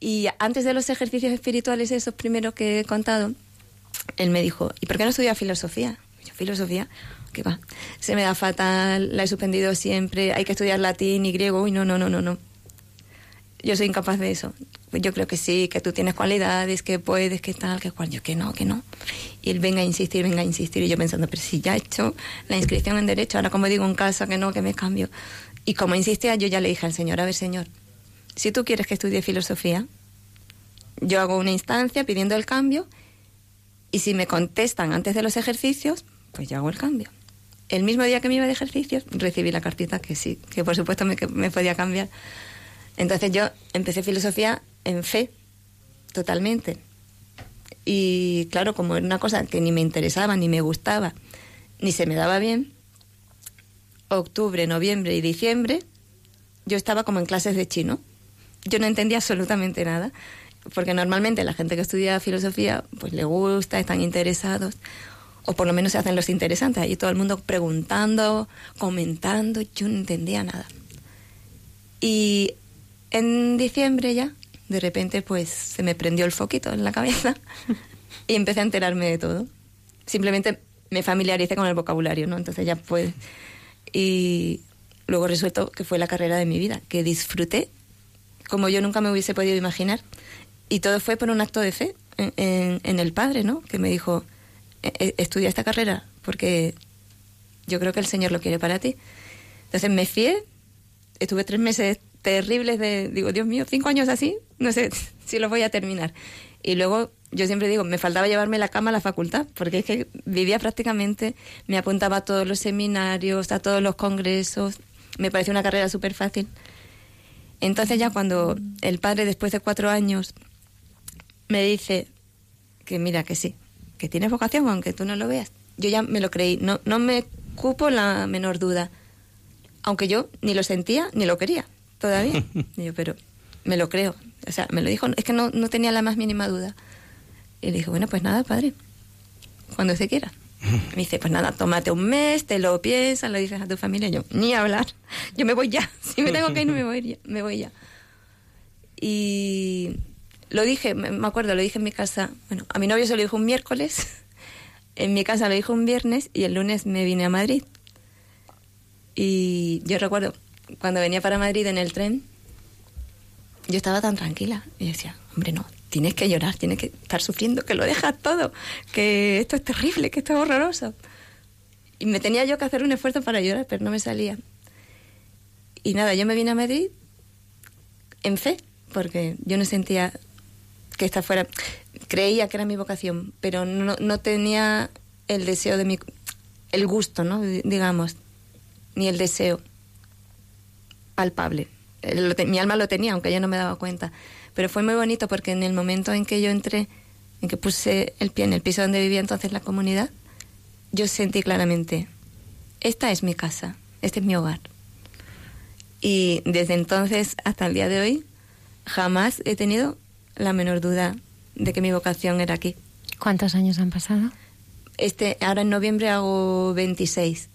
Y antes de los ejercicios espirituales, esos primeros que he contado, él me dijo, ¿y por qué no estudias filosofía? Yo, filosofía, ¿qué va? Se me da fatal, la he suspendido siempre, hay que estudiar latín y griego. Uy, no, no, no, no, no. Yo soy incapaz de eso. Yo creo que sí, que tú tienes cualidades, que puedes, que tal, que cual. Yo que no, que no. Y él venga a insistir, venga a insistir. Y yo pensando, pero si ya he hecho la inscripción en Derecho, ahora como digo en casa que no, que me cambio. Y como insistía, yo ya le dije al señor, a ver, señor, si tú quieres que estudie filosofía, yo hago una instancia pidiendo el cambio y si me contestan antes de los ejercicios, pues yo hago el cambio. El mismo día que me iba de ejercicios, recibí la cartita que sí, que por supuesto me, que me podía cambiar. Entonces yo empecé filosofía en fe, totalmente. Y claro, como era una cosa que ni me interesaba, ni me gustaba, ni se me daba bien, octubre, noviembre y diciembre, yo estaba como en clases de chino. Yo no entendía absolutamente nada, porque normalmente la gente que estudia filosofía, pues le gusta, están interesados, o por lo menos se hacen los interesantes, ahí todo el mundo preguntando, comentando, yo no entendía nada. Y en diciembre ya, de repente, pues se me prendió el foquito en la cabeza y empecé a enterarme de todo. Simplemente me familiaricé con el vocabulario, ¿no? Entonces ya pues... Y luego resultó que fue la carrera de mi vida, que disfruté como yo nunca me hubiese podido imaginar. Y todo fue por un acto de fe en, en, el padre, ¿no? Que me dijo, e, e, estudia esta carrera porque yo creo que el Señor lo quiere para ti. Entonces me fié, estuve tres meses terribles de, digo, Dios mío, cinco años así, no sé si los voy a terminar. Y luego yo siempre digo, me faltaba llevarme la cama a la facultad, porque es que vivía prácticamente, me apuntaba a todos los seminarios, a todos los congresos, me pareció una carrera súper fácil. Entonces ya cuando el padre, después de cuatro años, me dice que mira, que sí, que tienes vocación, aunque tú no lo veas, yo ya me lo creí, no, no me cupo la menor duda, aunque yo ni lo sentía ni lo quería todavía. yo, pero me lo creo, o sea, me lo dijo, es que no, no tenía la más mínima duda. Y le dije, bueno, pues nada, padre, cuando se quiera. Me dice, pues nada, tómate un mes, te lo piensas, lo dices a tu familia. Yo, ni hablar, yo me voy ya. Si me tengo que ir, me voy ya. Me voy ya. Y lo dije, me acuerdo, lo dije en mi casa. Bueno, a mi novio se lo dijo un miércoles, en mi casa lo dijo un viernes y el lunes me vine a Madrid. Y yo recuerdo, cuando venía para Madrid en el tren, yo estaba tan tranquila. Y decía, hombre, no, tienes que llorar, tienes que estar sufriendo, que lo dejas todo, que esto es terrible, que esto es horroroso. Y me tenía yo que hacer un esfuerzo para llorar, pero no me salía. Y nada, yo me vine a Madrid en fe, porque yo no sentía que esta fuera, creía que era mi vocación, pero no, no tenía el deseo de mi, el gusto, ¿no? Digamos, ni el deseo palpable. Mi alma lo tenía, aunque yo no me daba cuenta. Pero fue muy bonito porque en el momento en que yo entré, en que puse el pie en el piso donde vivía entonces la comunidad, yo sentí claramente, esta es mi casa, este es mi hogar. Y desde entonces hasta el día de hoy, jamás he tenido la menor duda de que mi vocación era aquí. ¿Cuántos años han pasado? Este, ahora en noviembre hago 26.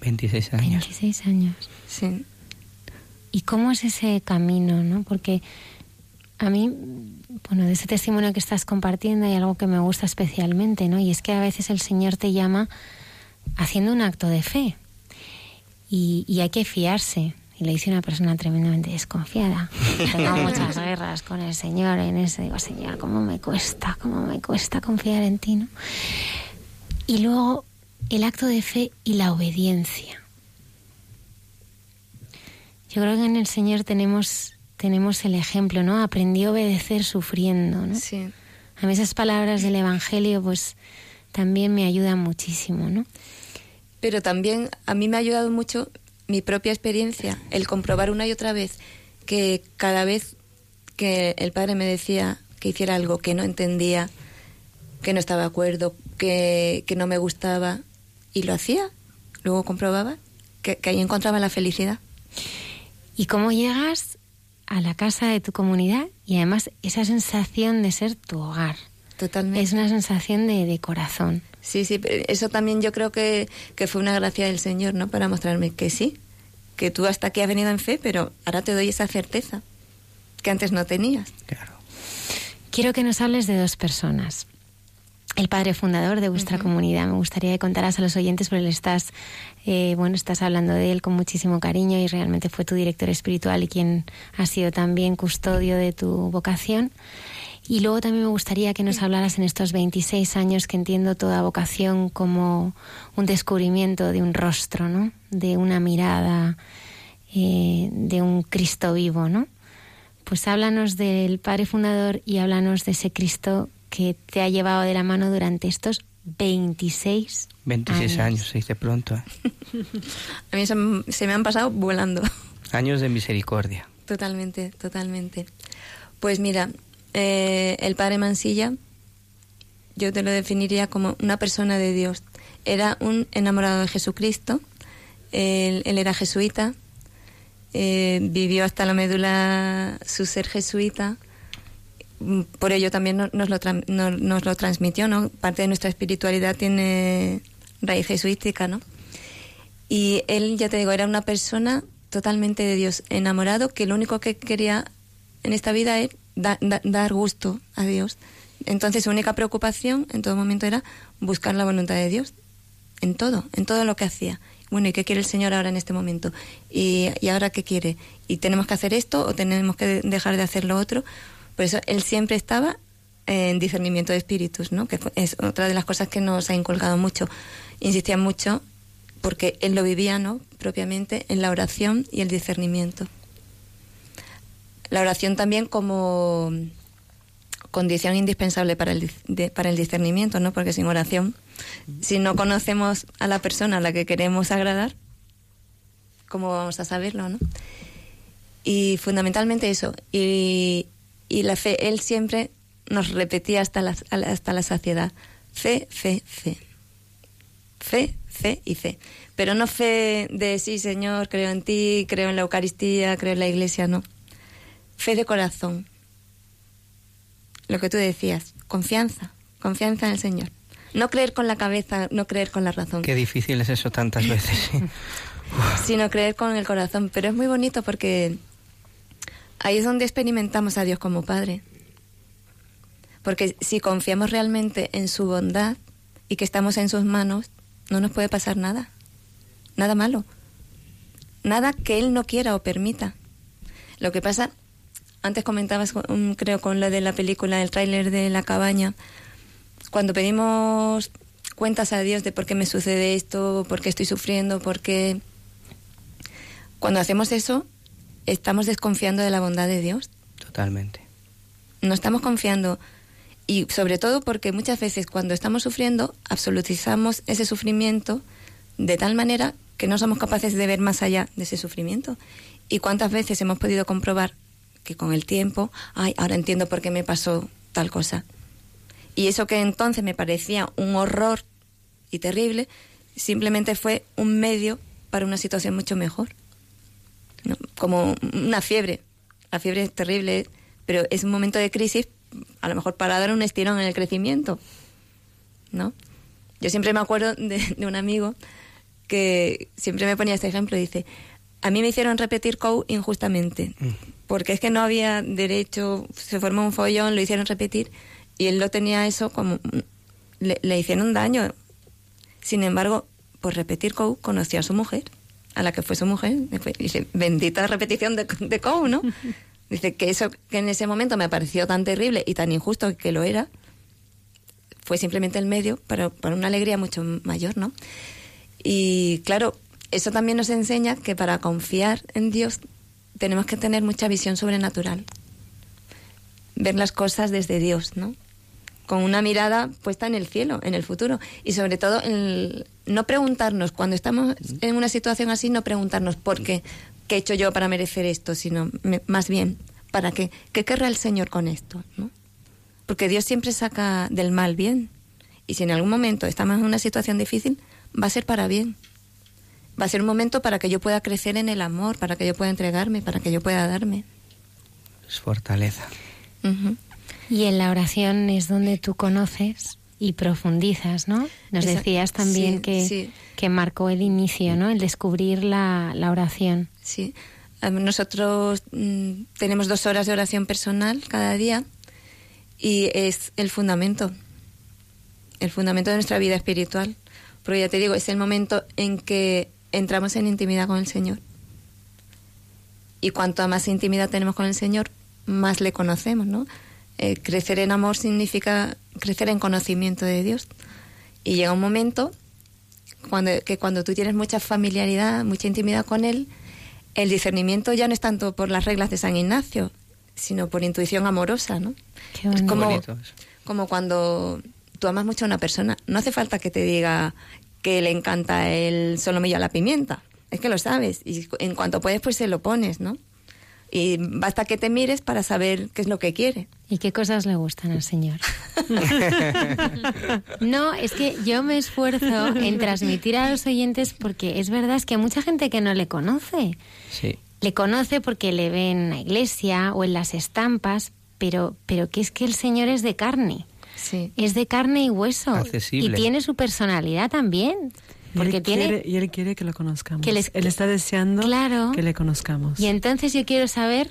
26 años. 26 años. Sí. ¿Y cómo es ese camino, no? Porque a mí, bueno, de ese testimonio que estás compartiendo hay algo que me gusta especialmente, ¿no? Y es que a veces el Señor te llama haciendo un acto de fe. Y, hay que fiarse. Y lo dice una persona tremendamente desconfiada. Tengo muchas guerras con el Señor en ese. Digo, Señor, ¿cómo me cuesta? ¿Cómo me cuesta confiar en ti, no? Y luego el acto de fe y la obediencia. Yo creo que en el Señor tenemos tenemos el ejemplo, ¿no? Aprendí a obedecer sufriendo, ¿no? Sí. A mí esas palabras del Evangelio, pues también me ayudan muchísimo, ¿no? Pero también a mí me ha ayudado mucho mi propia experiencia, el comprobar una y otra vez que cada vez que el padre me decía que hiciera algo que no entendía, que no estaba de acuerdo, que, que no me gustaba, y lo hacía, luego comprobaba que, que ahí encontraba la felicidad. ¿Y cómo llegas a la casa de tu comunidad y además esa sensación de ser tu hogar. Totalmente. Es una sensación de, de corazón. Sí, sí, eso también yo creo que, que, fue una gracia del Señor, ¿no? Para mostrarme que sí, que tú hasta aquí has venido en fe, pero ahora te doy esa certeza que antes no tenías. Claro. Quiero que nos hables de dos personas el padre fundador de vuestra comunidad. Me gustaría que contaras a los oyentes, porque le estás, eh, bueno, estás hablando de él con muchísimo cariño y realmente fue tu director espiritual y quien ha sido también custodio de tu vocación. Y luego también me gustaría que nos hablaras en estos 26 años que entiendo toda vocación como un descubrimiento de un rostro, ¿no? De una mirada, eh, de un Cristo vivo, ¿no? Pues háblanos del Padre Fundador y háblanos de ese Cristo que te ha llevado de la mano durante estos 26 26 años, se dice pronto. ¿eh? A mí se, me han pasado volando. Años de misericordia. Totalmente, totalmente. Pues mira, eh, el padre Mansilla, yo te lo definiría como una persona de Dios. Era un enamorado de Jesucristo, él, era jesuita, eh, vivió hasta la médula su ser jesuita, por ello también nos lo, nos lo transmitió, ¿no? Parte de nuestra espiritualidad tiene raíz jesuística, ¿no? Y él, ya te digo, era una persona totalmente de Dios, enamorado, que lo único que quería en esta vida es dar gusto a Dios. Entonces su única preocupación en todo momento era buscar la voluntad de Dios en todo, en todo lo que hacía. Bueno, ¿y qué quiere el Señor ahora en este momento? ¿Y, y ahora qué quiere? ¿Y tenemos que hacer esto o tenemos que dejar de hacer lo otro? Por eso él siempre estaba en discernimiento de espíritus, ¿no? que es otra de las cosas que nos ha inculcado mucho. Insistía mucho porque él lo vivía ¿no? propiamente en la oración y el discernimiento. La oración también como condición indispensable para el, para el discernimiento, ¿no? porque sin oración, si no conocemos a la persona a la que queremos agradar, ¿cómo vamos a saberlo? ¿no? Y fundamentalmente eso. Y, y la fe, él siempre nos repetía hasta la, hasta la saciedad. Fe, fe, fe. Fe, fe y fe. Pero no fe de sí, Señor, creo en ti, creo en la Eucaristía, creo en la Iglesia, no. Fe de corazón. Lo que tú decías, confianza, confianza en el Señor. No creer con la cabeza, no creer con la razón. Qué difícil es eso tantas veces. Sino creer con el corazón. Pero es muy bonito porque ahí es donde experimentamos a Dios como Padre. Porque si confiamos realmente en su bondad y que estamos en sus manos, no nos puede pasar nada. Nada malo. Nada que Él no quiera o permita. Lo que pasa, antes comentabas, creo, con lo de la película, el tráiler de la cabaña, cuando pedimos cuentas a Dios de por qué me sucede esto, por qué estoy sufriendo, por qué... Cuando hacemos eso, estamos desconfiando de la bondad de Dios. Totalmente. No estamos confiando y sobre todo porque muchas veces cuando estamos sufriendo absolutizamos ese sufrimiento de tal manera que no somos capaces de ver más allá de ese sufrimiento. ¿Y cuántas veces hemos podido comprobar que con el tiempo, ay, ahora entiendo por qué me pasó tal cosa? Y eso que entonces me parecía un horror y terrible, simplemente fue un medio para una situación mucho mejor. Como una fiebre. La fiebre es terrible, pero es un momento de crisis a lo mejor para dar un estirón en el crecimiento, ¿no? Yo siempre me acuerdo de, un amigo que siempre me ponía este ejemplo, dice, a mí me hicieron repetir COU injustamente, mm. porque es que no había derecho, se formó un follón, lo hicieron repetir, y él lo tenía eso como, le, hicieron daño. Sin embargo, por repetir COU conoció a su mujer, a la que fue su mujer, dice, bendita repetición de, de COU, ¿no? Dice que eso que en ese momento me pareció tan terrible y tan injusto que lo era, fue simplemente el medio para, para una alegría mucho mayor, ¿no? Y claro, eso también nos enseña que para confiar en Dios tenemos que tener mucha visión sobrenatural. Ver las cosas desde Dios, ¿no? Con una mirada puesta en el cielo, en el futuro. Y sobre todo, no preguntarnos, cuando estamos en una situación así, no preguntarnos por qué, qué he hecho yo para merecer esto, sino más bien, ¿para qué? ¿Qué querrá el Señor con esto? ¿no? Porque Dios siempre saca del mal bien. Y si en algún momento estamos en una situación difícil, va a ser para bien. Va a ser un momento para que yo pueda crecer en el amor, para que yo pueda entregarme, para que yo pueda darme. Es fortaleza. Y en la oración es donde tú conoces y profundizas, ¿no? Nos decías también que, que marcó el inicio, ¿no? El descubrir la, la oración. Sí. Nosotros mm, tenemos dos horas de oración personal cada día y es el fundamento, el fundamento de nuestra vida espiritual. Porque ya te digo, es el momento en que entramos en intimidad con el Señor. Y cuanto más intimidad tenemos con el Señor, más le conocemos, ¿no? Eh, crecer en amor significa crecer en conocimiento de Dios. Y llega un momento cuando, que cuando tú tienes mucha familiaridad, mucha intimidad con Él, el discernimiento ya no es tanto por las reglas de San Ignacio, sino por intuición amorosa, ¿no? es como, como cuando tú amas mucho a una persona, no hace falta que te diga que le encanta el solomillo a la pimienta, es que lo sabes y en cuanto puedes pues se lo pones, ¿no? Y basta que te mires para saber qué es lo que quiere. ¿Y qué cosas le gustan al Señor? no, es que yo me esfuerzo en transmitir a los oyentes porque es verdad es que hay mucha gente que no le conoce. Sí. Le conoce porque le ve en la iglesia o en las estampas, pero, pero que es que el Señor es de carne. Sí. Es de carne y hueso. Accesible. Y tiene su personalidad también. Porque él tiene... quiere, y él quiere que lo conozcamos. Que les- Él está deseando Claro. que le conozcamos. Y entonces yo quiero saber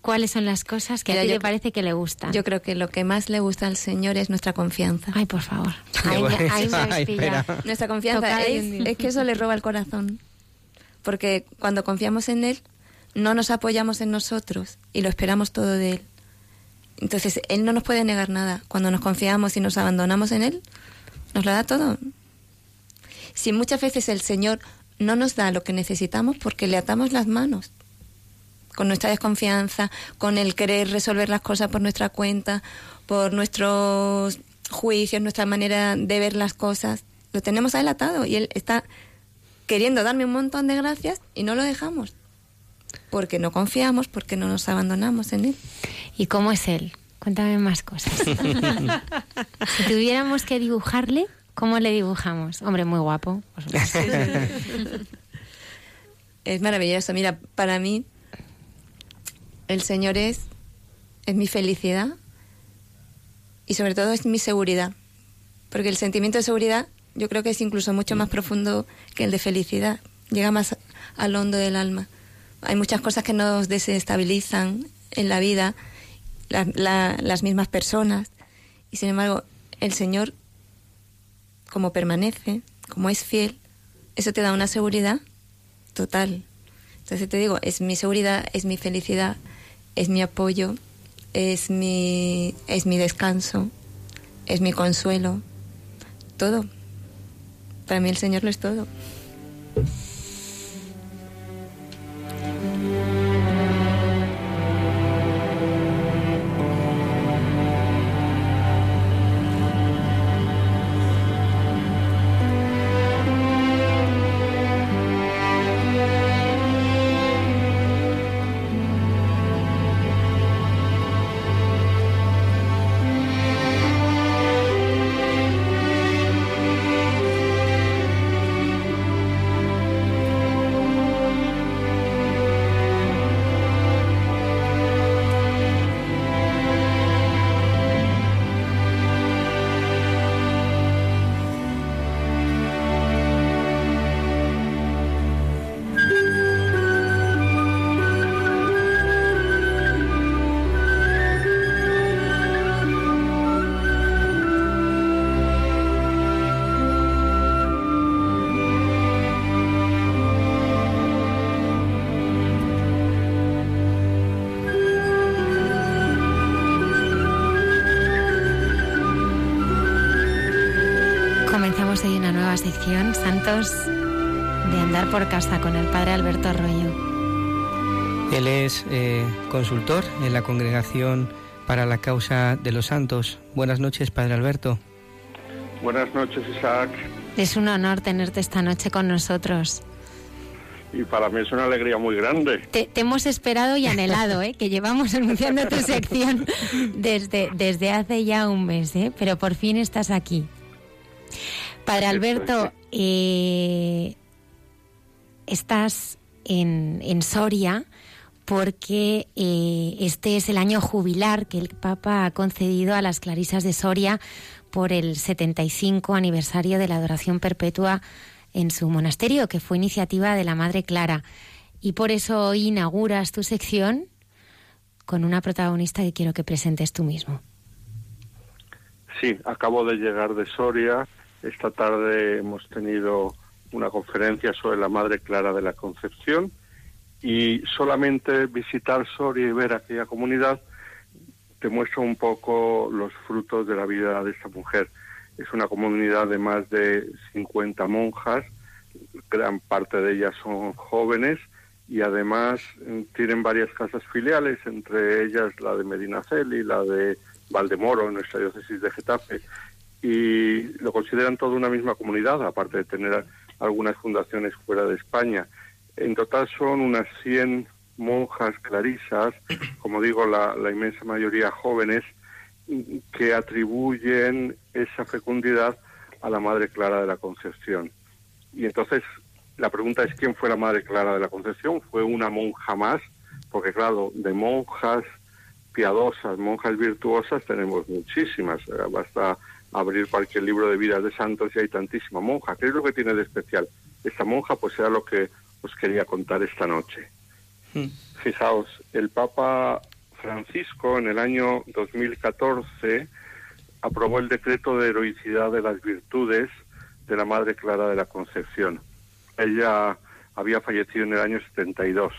¿Cuáles son las cosas que a ti te parece que le gustan? Yo creo que lo que más le gusta al Señor es nuestra confianza. Ay, por favor. nuestra confianza es, que eso le roba el corazón. Porque cuando confiamos en Él, no nos apoyamos en nosotros y lo esperamos todo de Él. Entonces, Él no nos puede negar nada. Cuando nos confiamos y nos abandonamos en Él, nos lo da todo. Si muchas veces el Señor no nos da lo que necesitamos porque le atamos las manos con nuestra desconfianza, con el querer resolver las cosas por nuestra cuenta, por nuestros juicios, nuestra manera de ver las cosas. Lo tenemos ahí atado y él está queriendo darme un montón de gracias y no lo dejamos. Porque no confiamos, porque no nos abandonamos en él. ¿Y cómo es él? Cuéntame más cosas. si tuviéramos que dibujarle, ¿cómo le dibujamos? Hombre, muy guapo. es maravilloso. Mira, para mí el Señor es, es mi felicidad y sobre todo es mi seguridad. Porque el sentimiento de seguridad yo creo que es incluso mucho más profundo que el de felicidad. Llega más al hondo del alma. Hay muchas cosas que nos desestabilizan en la vida, las mismas personas. Y sin embargo, el Señor, como permanece, como es fiel, eso te da una seguridad total. Entonces te digo, es mi seguridad, es mi felicidad, es mi apoyo, es mi, es mi descanso, es mi consuelo, todo. Para mí el Señor lo es todo. Por casa con el padre Alberto Arroyo. Él es eh, consultor en la Congregación para la Causa de los Santos. Buenas noches, padre Alberto. Buenas noches, Isaac. Es un honor tenerte esta noche con nosotros. Y para mí es una alegría muy grande. Te, hemos esperado y anhelado, ¿eh? que llevamos anunciando tu sección desde, desde hace ya un mes, ¿eh? pero por fin estás aquí. Padre Alberto, eh, estás en, en Soria porque eh, este es el año jubilar que el Papa ha concedido a las Clarisas de Soria por el 75 aniversario de la adoración perpetua en su monasterio, que fue iniciativa de la Madre Clara. Y por eso hoy inauguras tu sección con una protagonista que quiero que presentes tú mismo. Sí, acabo de llegar de Soria. Esta tarde hemos tenido una conferencia sobre la Madre Clara de la Concepción y solamente visitar Soria y ver aquella comunidad te muestra un poco los frutos de la vida de esta mujer. Es una comunidad de más de 50 monjas, gran parte de ellas son jóvenes y además mm, tienen varias casas filiales, entre ellas la de Medinaceli la de Valdemoro, en nuestra diócesis de Getafe, y lo consideran toda una misma comunidad, aparte de tener algunas fundaciones fuera de España. En total son unas 100 monjas clarisas, como digo, la, inmensa mayoría jóvenes, que atribuyen esa fecundidad a la Madre Clara de la Concepción. Y entonces la pregunta es quién fue la Madre Clara de la Concepción. ¿Fue una monja más? Porque claro, de monjas piadosas, monjas virtuosas tenemos muchísimas. Basta abrir cualquier libro de vidas de santos y hay tantísima monja. ¿Qué es lo que tiene de especial? Esta monja pues era lo que os quería contar esta noche. Hmm. Fijaos, el Papa Francisco en el año 2014 aprobó el decreto de heroicidad de las virtudes de la Madre Clara de la Concepción. Ella había fallecido en el año 72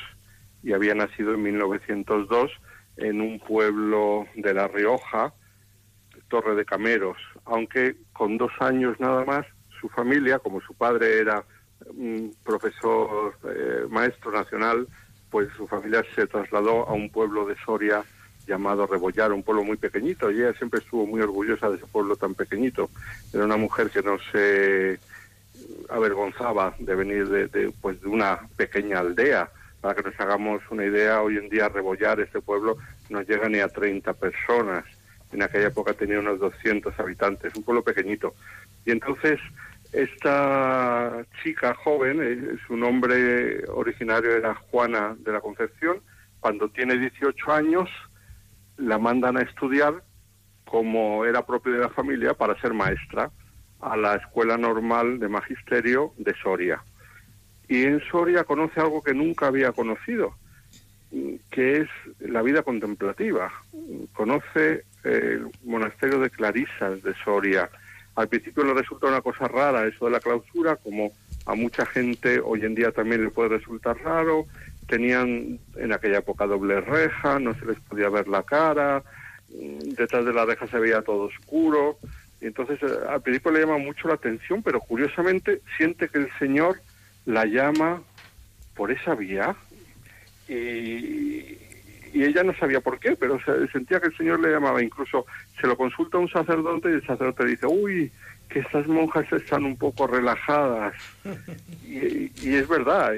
y había nacido en 1902 en un pueblo de La Rioja, Torre de Cameros, aunque con dos años nada más, su familia, como su padre era un profesor, eh, maestro nacional, pues su familia se trasladó a un pueblo de Soria llamado Rebollar, un pueblo muy pequeñito, y ella siempre estuvo muy orgullosa de ese pueblo tan pequeñito. Era una mujer que no se avergonzaba de venir de, de, pues, de una pequeña aldea. Para que nos hagamos una idea, hoy en día Rebollar, este pueblo, no llega ni a 30 personas. En aquella época tenía unos 200 habitantes, un pueblo pequeñito. Y entonces esta chica joven, eh, su nombre originario era Juana de la Concepción, cuando tiene 18 años la mandan a estudiar, como era propio de la familia, para ser maestra a la Escuela Normal de Magisterio de Soria. Y en Soria conoce algo que nunca había conocido, que es la vida contemplativa. Conoce el monasterio de Clarisas de Soria. Al principio le resulta una cosa rara eso de la clausura, como a mucha gente hoy en día también le puede resultar raro. Tenían en aquella época doble reja, no se les podía ver la cara, detrás de la reja se veía todo oscuro. Y entonces al principio le llama mucho la atención, pero curiosamente siente que el Señor la llama por esa vía y, y ella no sabía por qué, pero se, sentía que el Señor le llamaba. Incluso se lo consulta a un sacerdote y el sacerdote dice, uy, que estas monjas están un poco relajadas. Y, y, es verdad,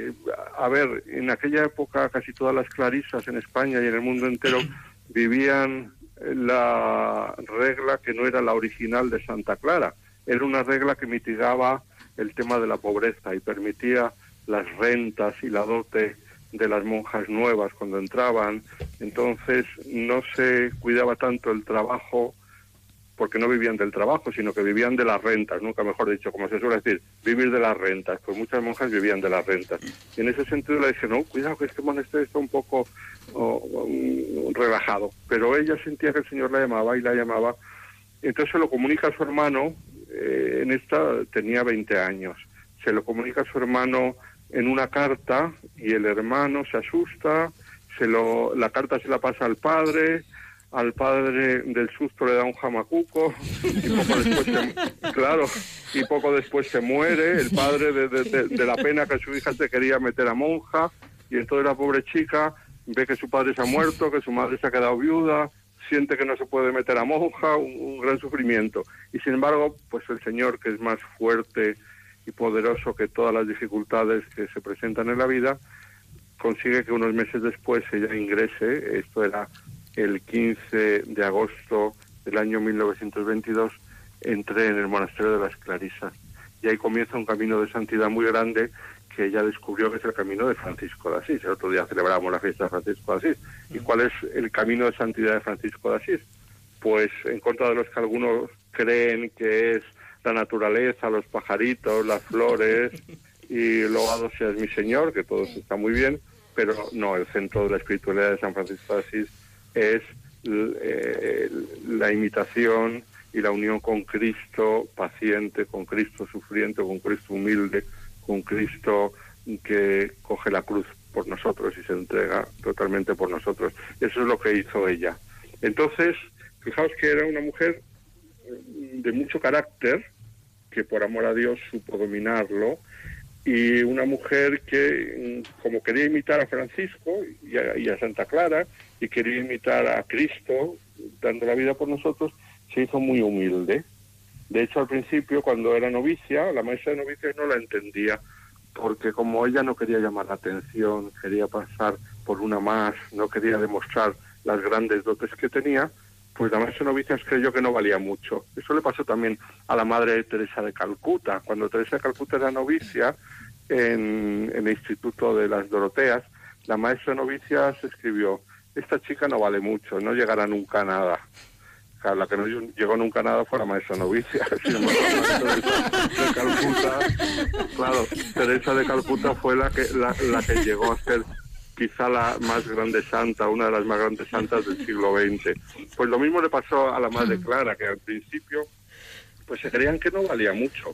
a ver, en aquella época casi todas las clarisas en España y en el mundo entero vivían la regla que no era la original de Santa Clara. Era una regla que mitigaba el tema de la pobreza y permitía las rentas y la dote de las monjas nuevas cuando entraban. Entonces no se cuidaba tanto el trabajo porque no vivían del trabajo, sino que vivían de las rentas, nunca mejor dicho, como se suele decir, vivir de las rentas, pues muchas monjas vivían de las rentas. Y en ese sentido le dije, no, cuidado que este monasterio está un poco oh, um, relajado. Pero ella sentía que el Señor la llamaba y la llamaba. Entonces se lo comunica a su hermano, eh, en esta tenía 20 años, se lo comunica a su hermano en una carta y el hermano se asusta, se lo, la carta se la pasa al padre, al padre del susto le da un jamacuco y poco después se, claro y poco después se muere. El padre de, de, de, de, la pena que su hija se quería meter a monja y entonces la pobre chica ve que su padre se ha muerto que su madre se ha quedado viuda siente que no se puede meter a monja un, un gran sufrimiento. Y sin embargo pues el señor que es más fuerte y poderoso que todas las dificultades que se presentan en la vida consigue que unos meses después ella ingrese esto era el 15 de agosto del año 1922 entré en el monasterio de las Clarisas y ahí comienza un camino de santidad muy grande que ella descubrió que es el camino de Francisco de Asís. El otro día celebramos la fiesta de Francisco de Asís. ¿Y cuál es el camino de santidad de Francisco de Asís? Pues en contra de los que algunos creen que es la naturaleza, los pajaritos, las flores y loado seas mi Señor, que todo está muy bien, pero no, el centro de la espiritualidad de San Francisco de Asís es eh, la imitación y la unión con Cristo paciente, con Cristo sufriente, con Cristo humilde, con Cristo que coge la cruz por nosotros y se entrega totalmente por nosotros. Eso es lo que hizo ella. Entonces, fijaos que era una mujer de mucho carácter, que por amor a Dios supo dominarlo, y una mujer que, como quería imitar a Francisco y a, y a Santa Clara, y quería imitar a Cristo, dando la vida por nosotros, se hizo muy humilde. De hecho, al principio, cuando era novicia, la maestra de novicias no la entendía, porque como ella no quería llamar la atención, quería pasar por una más, no quería demostrar las grandes dotes que tenía, pues de novicias creyó que no valía mucho. Eso le pasó también a la madre de Teresa de Calcuta. Cuando Teresa de Calcuta era novicia en, el Instituto de las Doroteas, la maestra de novicias escribió, esta chica no vale mucho, no llegará nunca a nada. La que no llegó nunca a nada fue la maestra novicia. de Calcuta, claro, Teresa de Calcuta fue la que, la que llegó a ser quizá la más grande santa, una de las más grandes santas del siglo XX. Pues lo mismo le pasó a la Madre Clara, que al principio pues se creían que no valía mucho.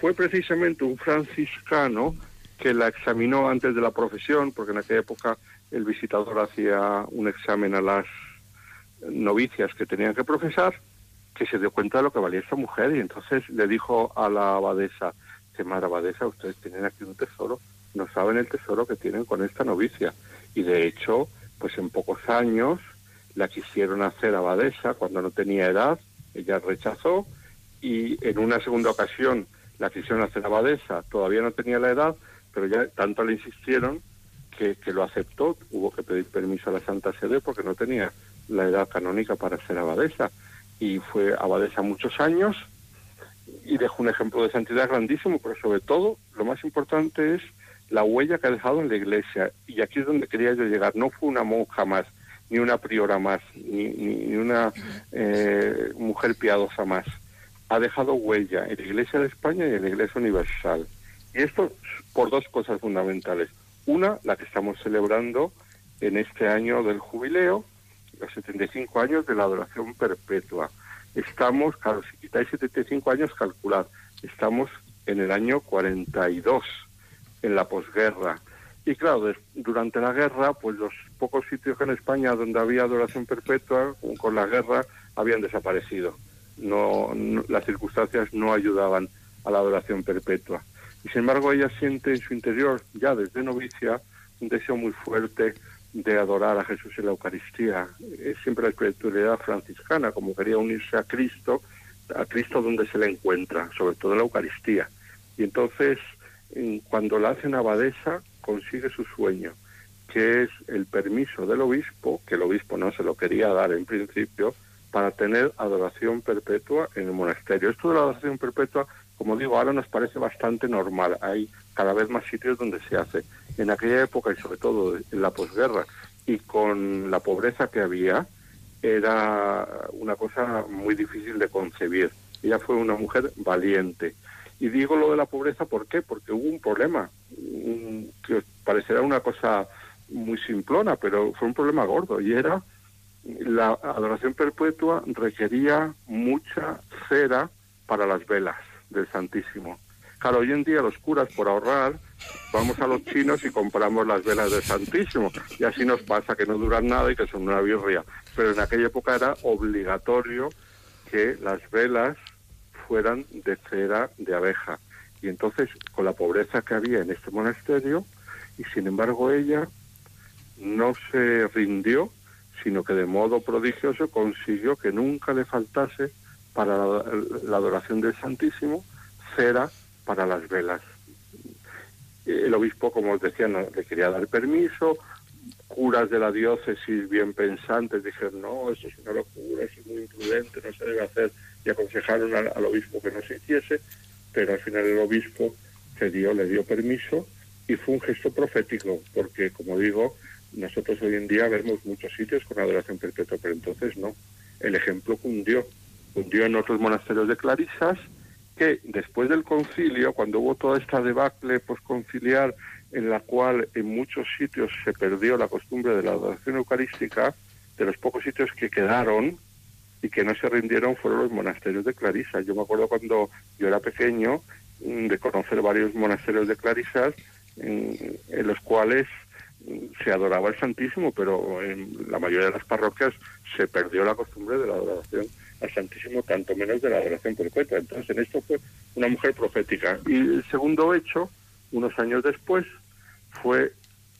Fue precisamente un franciscano que la examinó antes de la profesión, porque en aquella época el visitador hacía un examen a las novicias que tenían que profesar, que se dio cuenta de lo que valía esta mujer y entonces le dijo a la abadesa, que madre abadesa, ustedes tienen aquí un tesoro, no saben el tesoro que tienen con esta novicia. Y de hecho, pues en pocos años la quisieron hacer abadesa cuando no tenía edad, ella rechazó y en una segunda ocasión la quisieron hacer abadesa, todavía no tenía la edad, pero ya tanto le insistieron que, que lo aceptó, hubo que pedir permiso a la Santa Sede porque no tenía la edad canónica para ser abadesa y fue abadesa muchos años y dejó un ejemplo de santidad grandísimo, pero sobre todo lo más importante es la huella que ha dejado en la iglesia. Y aquí es donde quería yo llegar. No fue una monja más, ni una priora más, ni, ni, una eh, mujer piadosa más. Ha dejado huella en la iglesia de España y en la iglesia universal. Y esto por dos cosas fundamentales. Una, la que estamos celebrando en este año del jubileo, los 75 años de la adoración perpetua. Estamos, claro, si quitáis 75 años, calculad, estamos en el año 42, en la posguerra. Y claro, durante la guerra, pues los pocos sitios en España donde había adoración perpetua, con la guerra, habían desaparecido. No, las circunstancias no ayudaban a la adoración perpetua. Y sin embargo, ella siente en su interior, ya desde novicia, un deseo muy fuerte de adorar a Jesús en la Eucaristía. Es siempre la espiritualidad franciscana, como quería unirse a Cristo, a Cristo donde se le encuentra, sobre todo en la Eucaristía. Y entonces, cuando la hacen abadesa, consigue su sueño, que es el permiso del obispo, que el obispo no se lo quería dar en principio, para tener adoración perpetua en el monasterio. Esto de la adoración perpetua, como digo, ahora nos parece bastante normal. Hay cada vez más sitios donde se hace en aquella época y sobre todo en la posguerra y con la pobreza que había, era una cosa muy difícil de concebir. Ella fue una mujer valiente. Y digo lo de la pobreza, ¿por qué? Porque hubo un problema, que parecerá una cosa muy simplona, pero fue un problema gordo, y era la adoración perpetua requería mucha cera para las velas del Santísimo. Claro, hoy en día los curas, por ahorrar, vamos a los chinos y compramos las velas del Santísimo. Y así nos pasa que no duran nada y que son una birria. Pero en aquella época era obligatorio que las velas fueran de cera de abeja. Y entonces, con la pobreza que había en este monasterio, y sin embargo ella no se rindió, sino que de modo prodigioso consiguió que nunca le faltase para la, la adoración del Santísimo cera para las velas. El obispo, como os decía, no le quería dar permiso, curas de la diócesis bien pensantes dijeron, no, eso es una locura, eso es muy imprudente, no se debe hacer, y aconsejaron al, obispo que no se hiciese, pero al final el obispo cedió, le dio permiso, y fue un gesto profético, porque, como digo, nosotros hoy en día vemos muchos sitios con adoración perpetua, pero entonces no. El ejemplo cundió, cundió en otros monasterios de clarisas, que después del concilio, cuando hubo toda esta debacle posconciliar en la cual en muchos sitios se perdió la costumbre de la adoración eucarística, de los pocos sitios que quedaron y que no se rindieron fueron los monasterios de Clarisa. Yo me acuerdo cuando yo era pequeño mm, de conocer varios monasterios de Clarisas en, en los cuales mm, se adoraba el Santísimo, pero en la mayoría de las parroquias se perdió la costumbre de la adoración al Santísimo, tanto menos de la adoración perpetua. Entonces, en esto fue una mujer profética. Y el segundo hecho, unos años después, fue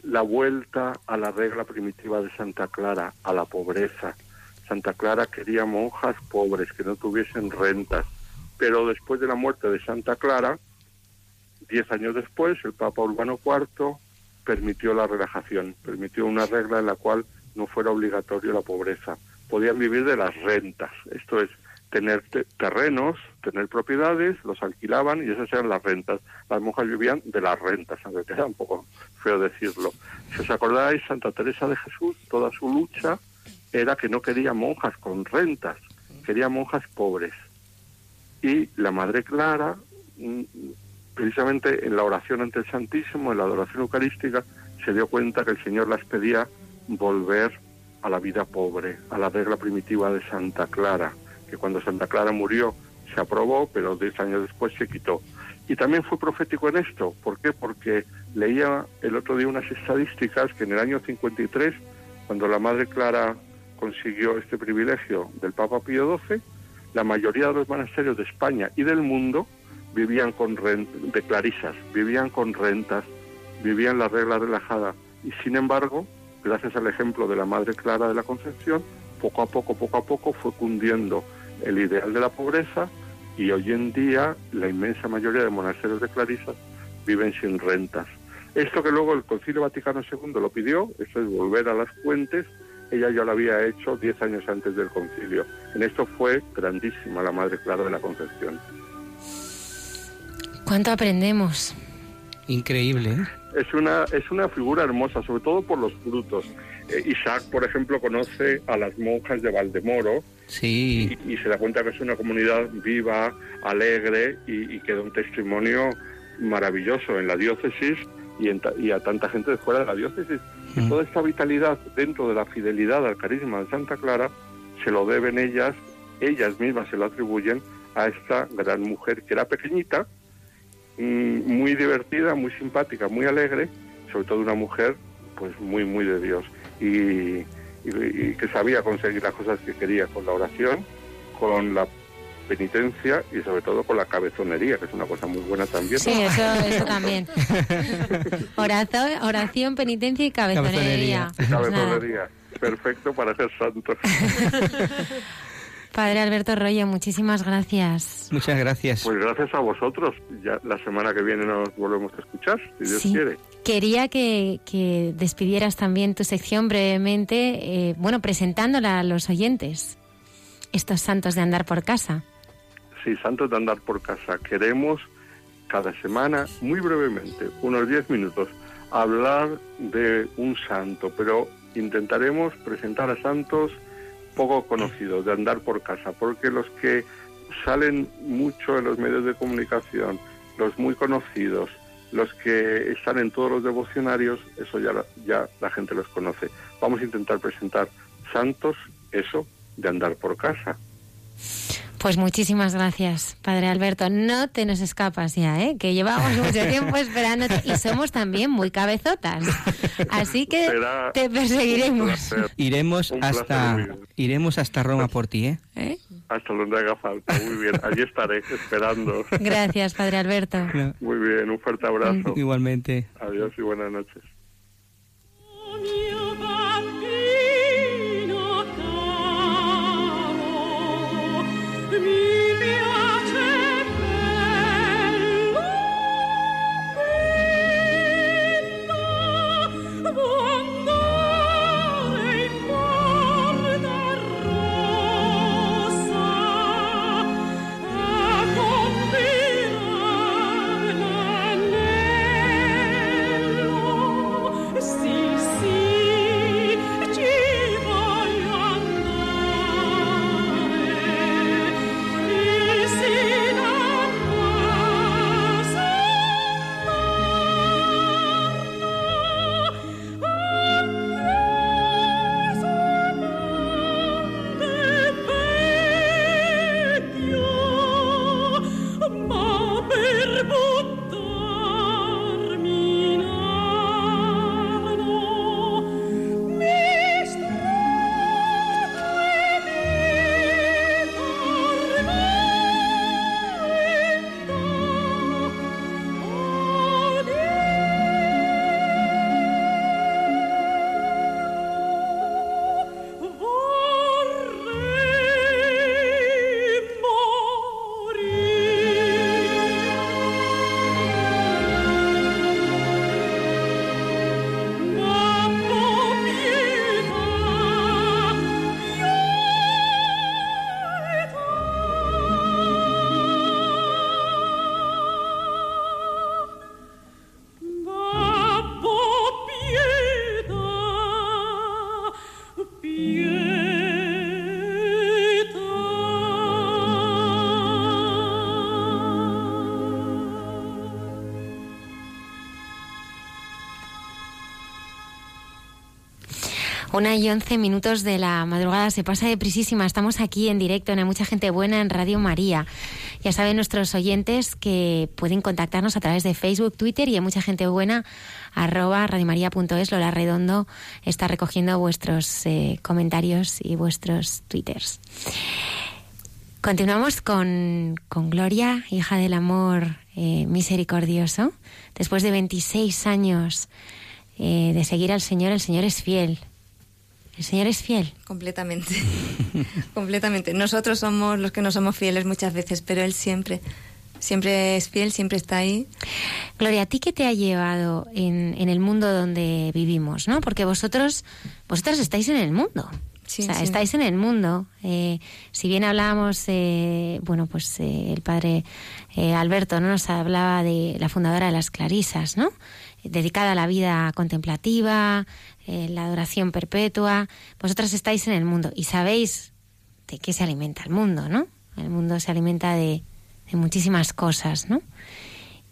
la vuelta a la regla primitiva de Santa Clara, a la pobreza. Santa Clara quería monjas pobres, que no tuviesen rentas. Pero después de la muerte de Santa Clara, diez años después, el Papa Urbano IV permitió la relajación, permitió una regla en la cual no fuera obligatorio la pobreza podían vivir de las rentas. Esto es, tener terrenos, tener propiedades, los alquilaban y esas eran las rentas. Las monjas vivían de las rentas, aunque queda un poco feo decirlo. Si os acordáis, Santa Teresa de Jesús, toda su lucha era que no quería monjas con rentas, quería monjas pobres. Y la Madre Clara, mm, precisamente en la oración ante el Santísimo, en la adoración eucarística, se dio cuenta que el Señor las pedía volver a la vida pobre, a la regla primitiva de Santa Clara, que cuando Santa Clara murió se aprobó, pero diez años después se quitó. Y también fue profético en esto. ¿Por qué? Porque leía el otro día unas estadísticas que en el año 53, cuando la Madre Clara consiguió este privilegio del Papa Pío XII, la mayoría de los monasterios de España y del mundo vivían con de clarisas, vivían con rentas, vivían la regla relajada. Y sin embargo, gracias al ejemplo de la Madre Clara de la Concepción, poco a poco, poco a poco fue cundiendo el ideal de la pobreza y hoy en día la inmensa mayoría de monasterios de clarisas viven sin rentas. Esto que luego el Concilio Vaticano II lo pidió, eso es volver a las fuentes, ella ya lo había hecho diez años antes del concilio. En esto fue grandísima la Madre Clara de la Concepción. ¿Cuánto aprendemos? Increíble. ¿eh? Es una, es una figura hermosa, sobre todo por los frutos. Eh, Isaac, por ejemplo, conoce a las monjas de Valdemoro sí. y, se da cuenta que es una comunidad viva, alegre y, y que da un testimonio maravilloso en la diócesis y, a tanta gente de fuera de la diócesis. Y toda esta vitalidad dentro de la fidelidad al carisma de Santa Clara se lo deben ellas, ellas mismas se lo atribuyen a esta gran mujer que era pequeñita, mm, muy divertida, muy simpática, muy alegre, sobre todo una mujer pues muy, muy de Dios y que sabía conseguir las cosas que quería con la oración, con la penitencia y sobre todo con la cabezonería, que es una cosa muy buena también. Sí, eso, también. oración, oración, penitencia y cabezonería. Cabezonería. Perfecto para ser santo. Padre Alberto Royo, muchísimas gracias. Muchas gracias. Pues gracias a vosotros. Ya la semana que viene nos volvemos a escuchar, si Dios quiere. Quería que, que, despidieras también tu sección brevemente, eh, bueno, presentándola a los oyentes, estos santos de andar por casa. Sí, Santos de Andar por Casa. Queremos cada semana, muy brevemente, unos 10 minutos, hablar de un santo, pero intentaremos presentar a santos poco conocidos, de andar por casa, porque los que salen mucho en los medios de comunicación, los muy conocidos, los que están en todos los devocionarios, eso ya, ya la gente los conoce. Vamos a intentar presentar santos, eso, de andar por casa. Pues muchísimas gracias, Padre Alberto. No te nos escapas ya, ¿eh? que llevamos mucho tiempo esperándote y somos también muy cabezotas. Así que te perseguiremos. Iremos hasta iremos hasta Roma por ti, ¿eh? ¿eh? Hasta donde haga falta. Muy bien, allí estaré esperando. Gracias, Padre Alberto. Muy bien, un fuerte abrazo. Igualmente. Adiós y buenas noches. with me. Una y once minutos de la madrugada se pasa deprisísima. Estamos aquí en directo, en Mucha Gente Buena en Radio María. Ya saben nuestros oyentes que pueden contactarnos a través de Facebook, Twitter y en Mucha Gente Buena arroba radiomaria.es. Lola Redondo está recogiendo vuestros eh, comentarios y vuestros twitters. Continuamos con, con Gloria, hija del amor eh, misericordioso. Después de 26 años eh, de seguir al Señor, el Señor es fiel. El Señor es fiel. Completamente. Completamente. Nosotros somos los que no somos fieles muchas veces, pero Él siempre, siempre es fiel, siempre está ahí. Gloria, ¿a ti qué te ha llevado en, en el mundo donde vivimos? ¿no? Porque vosotros, vosotros estáis en el mundo. Sí, o sea, sí. estáis en el mundo. Eh, si bien hablábamos, eh, bueno, pues eh, el padre eh, Alberto no nos hablaba de la fundadora de las Clarisas, ¿no? Dedicada a la vida contemplativa, eh, la adoración perpetua. Vosotras estáis en el mundo y sabéis de qué se alimenta el mundo, ¿no? El mundo se alimenta de, muchísimas cosas, ¿no?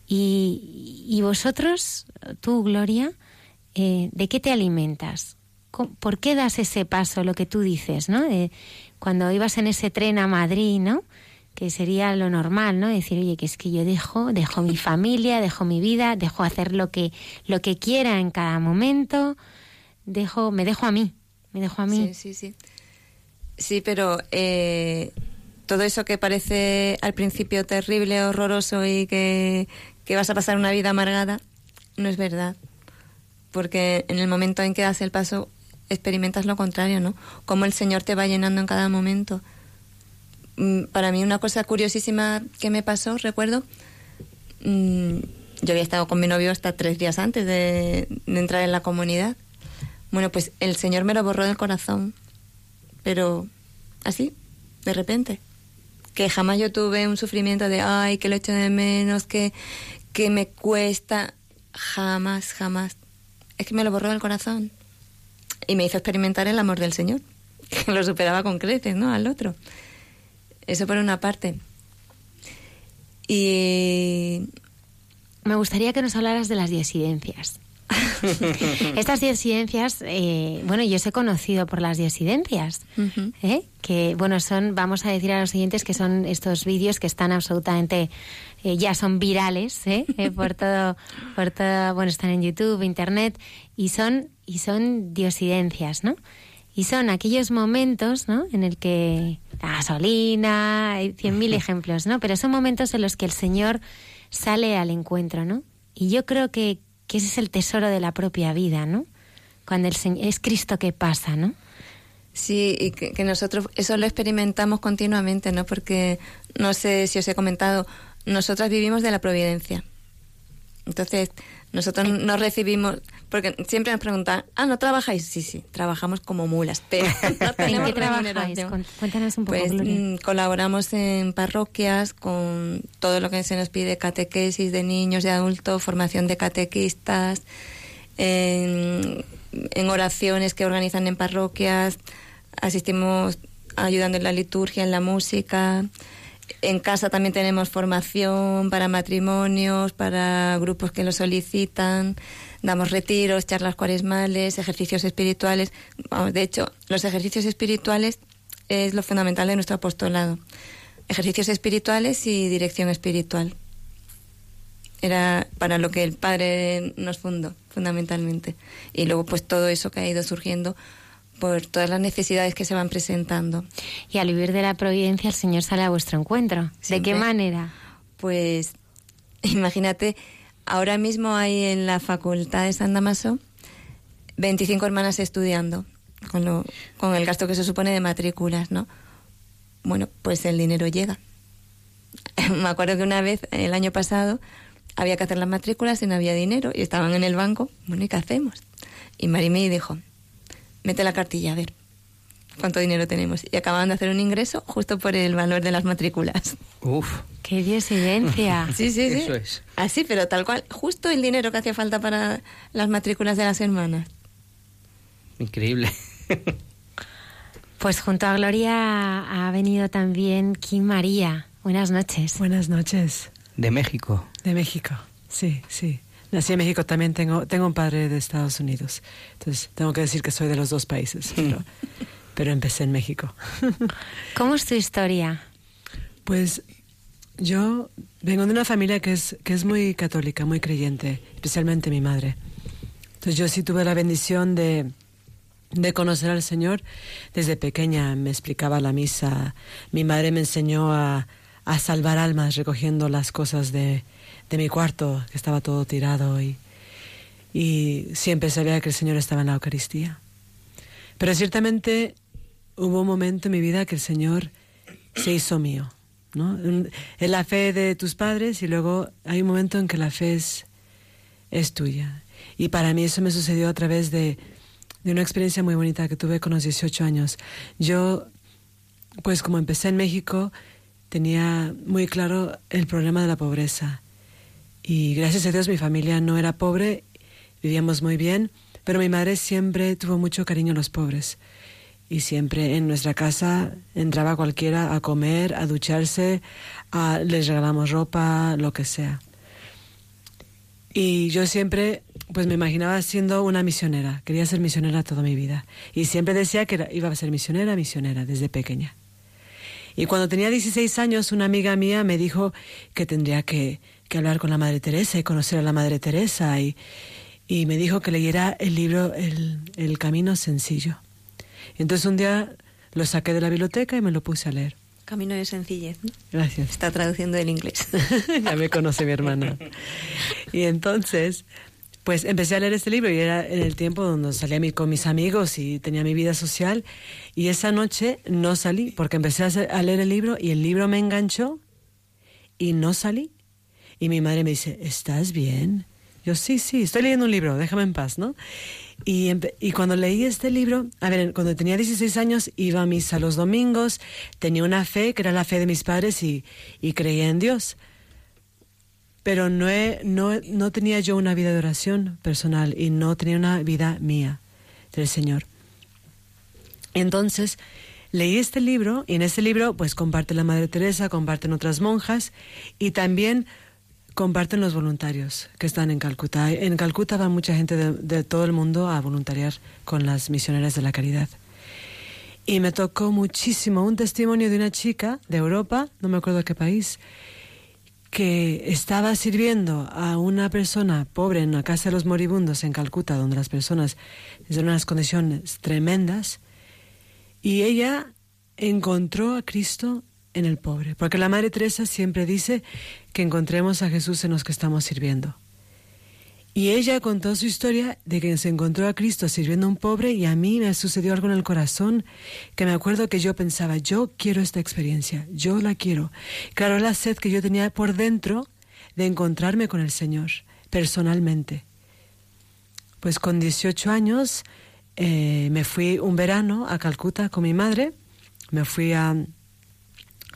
Y, y vosotros, tú, Gloria, eh, ¿de qué te alimentas? ¿Cómo- ¿Por qué das ese paso, lo que tú dices, ¿no? De cuando ibas en ese tren a Madrid, ¿no? Que sería lo normal, ¿no? Decir, oye, que es que yo dejo, dejo mi familia, dejo mi vida, dejo hacer lo que, lo que quiera en cada momento, dejo, me dejo a mí, me dejo a mí. Sí, sí, sí. Sí, pero eh, todo eso que parece al principio terrible, horroroso y que, que vas a pasar una vida amargada, no es verdad. Porque en el momento en que das el paso, experimentas lo contrario, ¿no? Cómo el Señor te va llenando en cada momento. Mm, Para mí una cosa curiosísima que me pasó, recuerdo, mm, yo había estado con mi novio hasta tres días antes de, de entrar en la comunidad. Bueno, pues el Señor me lo borró del corazón, pero así, de repente. Que jamás yo tuve un sufrimiento de, ay, que lo echo de menos, que, que me cuesta. Jamás, jamás. Es que me lo borró del corazón. Y me hizo experimentar el amor del Señor, que lo superaba con creces, ¿no? Al otro. Eso por una parte. Y Me gustaría que nos hablaras de las disidencias. Estas disidencias, eh, bueno, yo os he conocido por las disidencias, ¿eh? que, bueno, son, vamos a decir a los siguientes que son estos vídeos que están absolutamente, eh, ya son virales, ¿eh? Eh, por todo, por todo, bueno, están en YouTube, Internet, y son, y son diosidencias, ¿no? Y son aquellos momentos, ¿no? En el que la gasolina, hay cien mil ejemplos, ¿no? Pero son momentos en los que el Señor sale al encuentro, ¿no? Y yo creo que, que ese es el tesoro de la propia vida, ¿no? Cuando el Señor, es Cristo que pasa, ¿no? Sí, y que, que nosotros eso lo experimentamos continuamente, ¿no? Porque no sé si os he comentado, nosotras vivimos de la providencia. Entonces, nosotros no recibimos, porque siempre nos preguntan, ah, ¿no trabajáis? Sí, sí, trabajamos como mulas, pero no tenemos qué trabajáis? Cuéntanos un poco, Pues Gloria. mm, colaboramos en parroquias con todo lo que se nos pide, catequesis de niños, de adultos, formación de catequistas, en, en oraciones que organizan en parroquias, asistimos ayudando en la liturgia, en la música. En casa también tenemos formación para matrimonios, para grupos que lo solicitan. Damos retiros, charlas cuaresmales, ejercicios espirituales. Vamos, de hecho, los ejercicios espirituales es lo fundamental de nuestro apostolado. Ejercicios espirituales y dirección espiritual. Era para lo que el Padre nos fundó, fundamentalmente. Y luego, pues todo eso que ha ido surgiendo por todas las necesidades que se van presentando. Y al vivir de la providencia, el Señor sale a vuestro encuentro. ¿De qué manera? Pues imagínate, ahora mismo hay en la Facultad de San Damaso 25 hermanas estudiando, con, lo, con el gasto que se supone de matrículas, ¿no? Bueno, pues el dinero llega. Me acuerdo que una vez, el año pasado, había que hacer las matrículas y no había dinero y estaban en el banco. Bueno, ¿y qué hacemos? Y Marimí dijo, mete la cartilla a ver cuánto dinero tenemos. Y acababan de hacer un ingreso justo por el valor de las matrículas. Uf. ¡Qué diosidencia! Sí, sí, sí. Eso es. Así, pero tal cual. Justo el dinero que hacía falta para las matrículas de las hermanas. Increíble. Pues junto a Gloria ha venido también Kim María. Buenas noches. Buenas noches. De México. De México, sí, sí. Nací en México, también tengo, tengo un padre de Estados Unidos. Entonces, tengo que decir que soy de los dos países. Pero, pero empecé en México. ¿Cómo es tu historia? Pues yo vengo de una familia que es, que es muy católica, muy creyente, especialmente mi madre. Entonces yo sí tuve la bendición de, de conocer al Señor desde pequeña. Me explicaba la misa. Mi madre me enseñó a, a salvar almas recogiendo las cosas de, de mi cuarto, que estaba todo tirado y, y siempre sabía que el Señor estaba en la Eucaristía. Pero ciertamente hubo un momento en mi vida que el Señor se hizo mío. ¿no? Es la fe de tus padres y luego hay un momento en que la fe es, es tuya. Y para mí eso me sucedió a través de, de una experiencia muy bonita que tuve con los 18 años. Yo, pues como empecé en México, tenía muy claro el problema de la pobreza. Y gracias a Dios mi familia no era pobre, vivíamos muy bien, pero mi madre siempre tuvo mucho cariño a los pobres. Y siempre en nuestra casa entraba cualquiera a comer, a ducharse, a, les regalamos ropa, lo que sea. Y yo siempre, pues me imaginaba siendo una misionera. Quería ser misionera toda mi vida. Y siempre decía que iba a ser misionera, misionera, desde pequeña. Y cuando tenía 16 años, una amiga mía me dijo que tendría que, que hablar con la Madre Teresa y conocer a la Madre Teresa. Y, y me dijo que leyera el libro el, el Camino Sencillo. Entonces un día lo saqué de la biblioteca y me lo puse a leer. Camino de sencillez. ¿no? Gracias. Está traduciendo del inglés. ya me conoce mi hermana. Y entonces, pues empecé a leer este libro y era en el tiempo donde salía con mis amigos y tenía mi vida social. Y esa noche no salí porque empecé a leer el libro y el libro me enganchó y no salí. Y mi madre me dice, ¿estás bien? Yo, sí, sí, estoy leyendo un libro, déjame en paz, ¿no? Y, y, cuando leí este libro, a ver, cuando tenía 16 años iba a misa los domingos, tenía una fe que era la fe de mis padres y, y creía en Dios. Pero no, no, no tenía yo una vida de oración personal y no tenía una vida mía del Señor. Entonces, leí este libro y en este libro pues comparte la Madre Teresa, comparten otras monjas y también comparten los voluntarios que están en Calcuta. En Calcuta va mucha gente de, todo el mundo a voluntariar con las misioneras de la caridad. Y me tocó muchísimo un testimonio de una chica de Europa, no me acuerdo qué país, que estaba sirviendo a una persona pobre en la casa de los moribundos en Calcuta, donde las personas están en unas condiciones tremendas, y ella encontró a Cristo en el pobre, porque la Madre Teresa siempre dice que encontremos a Jesús en los que estamos sirviendo. Y ella contó su historia de que se encontró a Cristo sirviendo a un pobre y a mí me sucedió algo en el corazón que me acuerdo que yo pensaba, yo quiero esta experiencia, yo la quiero. Claro, la sed que yo tenía por dentro de encontrarme con el Señor personalmente. Pues con 18 años eh, me fui un verano a Calcuta con mi madre, me fui a,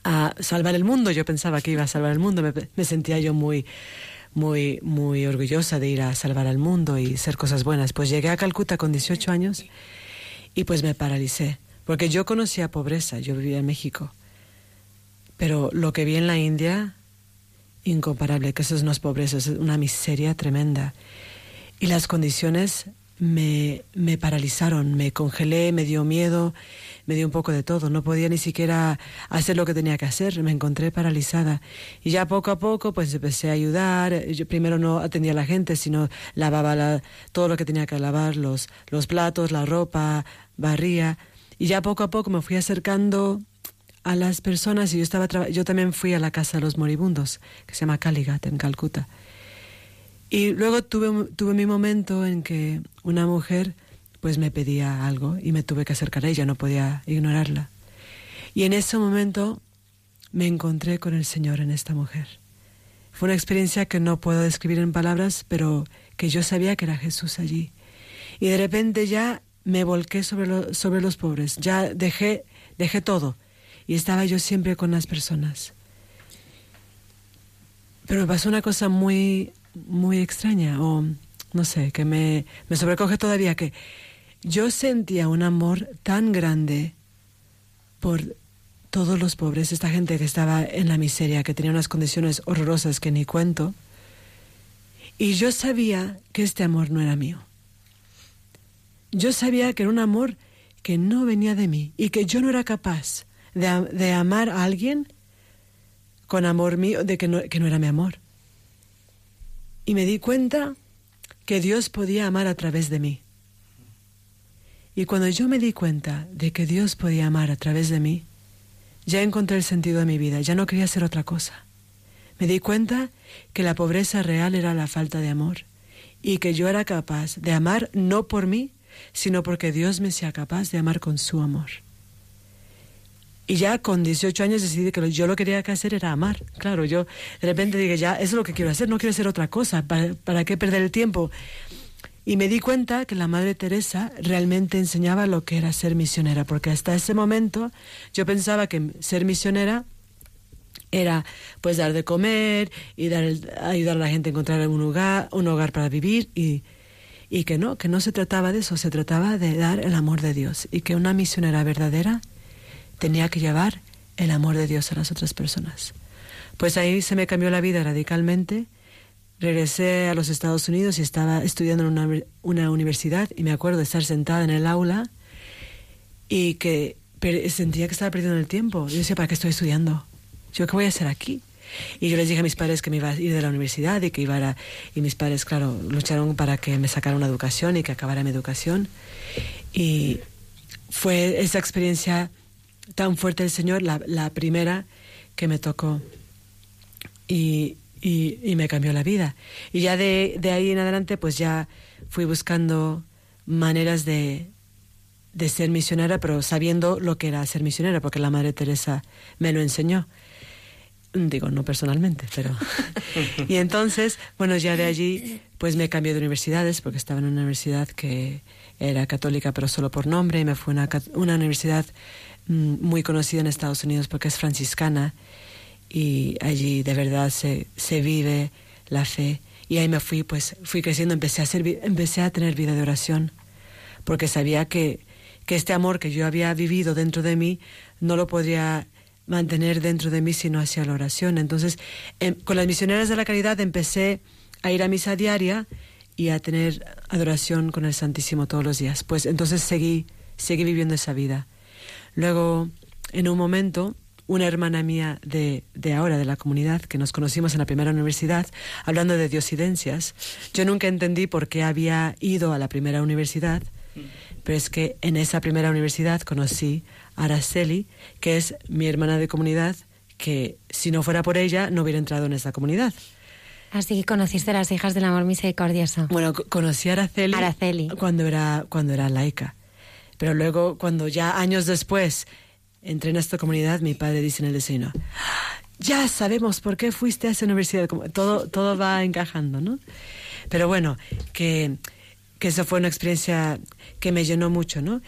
a salvar el mundo, yo pensaba que iba a salvar el mundo, me, sentía yo muy muy, muy orgullosa de ir a salvar al mundo y hacer cosas buenas. Pues llegué a Calcuta con 18 años y pues me paralicé, porque yo conocía pobreza, yo vivía en México, pero lo que vi en la India, incomparable, que eso no es pobreza, es una miseria tremenda. Y las condiciones me, me paralizaron, me congelé, me dio miedo, me dio un poco de todo. No podía ni siquiera hacer lo que tenía que hacer. Me encontré paralizada. Y ya poco a poco, pues empecé a ayudar. Yo primero no atendía a la gente, sino lavaba la, todo lo que tenía que lavar, los, los platos, la ropa, barría. Y ya poco a poco me fui acercando a las personas y yo estaba yo también fui a la casa de los moribundos que se llama Kaligat en Calcuta y luego tuve tuve mi momento en que una mujer pues me pedía algo y me tuve que acercar a ella, no podía ignorarla. Y en ese momento me encontré con el Señor en esta mujer. Fue una experiencia que no puedo describir en palabras, pero que yo sabía que era Jesús allí. Y de repente ya me volqué sobre, sobre los pobres, ya dejé, dejé todo y estaba yo siempre con las personas. Pero me pasó una cosa muy, muy extraña, o no sé, que me, me sobrecoge todavía, que yo sentía un amor tan grande por todos los pobres, esta gente que estaba en la miseria, que tenía unas condiciones horrorosas que ni cuento. Y yo sabía que este amor no era mío. Yo sabía que era un amor que no venía de mí y que yo no era capaz de, de amar a alguien con amor mío, de que no, que no era mi amor. Y me di cuenta que Dios podía amar a través de mí. Y cuando yo me di cuenta de que Dios podía amar a través de mí, ya encontré el sentido de mi vida, ya no quería hacer otra cosa. Me di cuenta que la pobreza real era la falta de amor y que yo era capaz de amar no por mí, sino porque Dios me sea capaz de amar con su amor. Y ya con 18 años decidí que yo lo que quería que hacer era amar. Claro, yo de repente dije, ya, eso es lo que quiero hacer, no quiero hacer otra cosa, ¿para, para qué perder el tiempo? Y me di cuenta que la Madre Teresa realmente enseñaba lo que era ser misionera, porque hasta ese momento yo pensaba que ser misionera era pues dar de comer y dar ayudar a la gente a encontrar un hogar, un hogar para vivir y, y que no, que no se trataba de eso, se trataba de dar el amor de Dios y que una misionera verdadera tenía que llevar el amor de Dios a las otras personas. Pues ahí se me cambió la vida radicalmente. Regresé a los Estados Unidos y estaba estudiando en una, una universidad y me acuerdo de estar sentada en el aula y que sentía que estaba perdiendo el tiempo. Yo decía, ¿para qué estoy estudiando? ¿Yo qué voy a hacer aquí? Y yo les dije a mis padres que me iba a ir de la universidad y que iba a... Y mis padres, claro, lucharon para que me sacara una educación y que acabara mi educación. Y fue esa experiencia tan fuerte del Señor, la, la primera que me tocó y, y, y, me cambió la vida. Y ya de, de, ahí en adelante, pues ya fui buscando maneras de, de ser misionera, pero sabiendo lo que era ser misionera, porque la Madre Teresa me lo enseñó. Digo, no personalmente, pero... y entonces, bueno, ya de allí, pues me cambié de universidades, porque estaba en una universidad que era católica, pero solo por nombre, y me fui a una, una universidad muy conocida en Estados Unidos porque es franciscana y allí de verdad se, se vive la fe. Y ahí me fui, pues fui creciendo, empecé a, hacer, empecé a tener vida de oración, porque sabía que, que este amor que yo había vivido dentro de mí no lo podría mantener dentro de mí sino hacia la oración. Entonces, em, con las misioneras de la caridad empecé a ir a misa diaria y a tener adoración con el Santísimo todos los días. Pues entonces seguí, seguí viviendo esa vida. Luego, en un momento, una hermana mía de, de, ahora, de la comunidad, que nos conocimos en la primera universidad, hablando de diosidencias. Yo nunca entendí por qué había ido a la primera universidad, pero es que en esa primera universidad conocí a Araceli, que es mi hermana de comunidad, que si no fuera por ella no hubiera entrado en esa comunidad. Así que conociste a las hijas del amor misericordioso. Bueno, conocí a Araceli, Araceli. Cuando, era, cuando era laica. Pero luego, cuando ya años después entré en esta comunidad, mi padre dice en el desayuno, ya sabemos por qué fuiste a esa universidad. Todo, todo va encajando, ¿no? Pero bueno, que, que esa fue una experiencia que me llenó mucho, ¿no?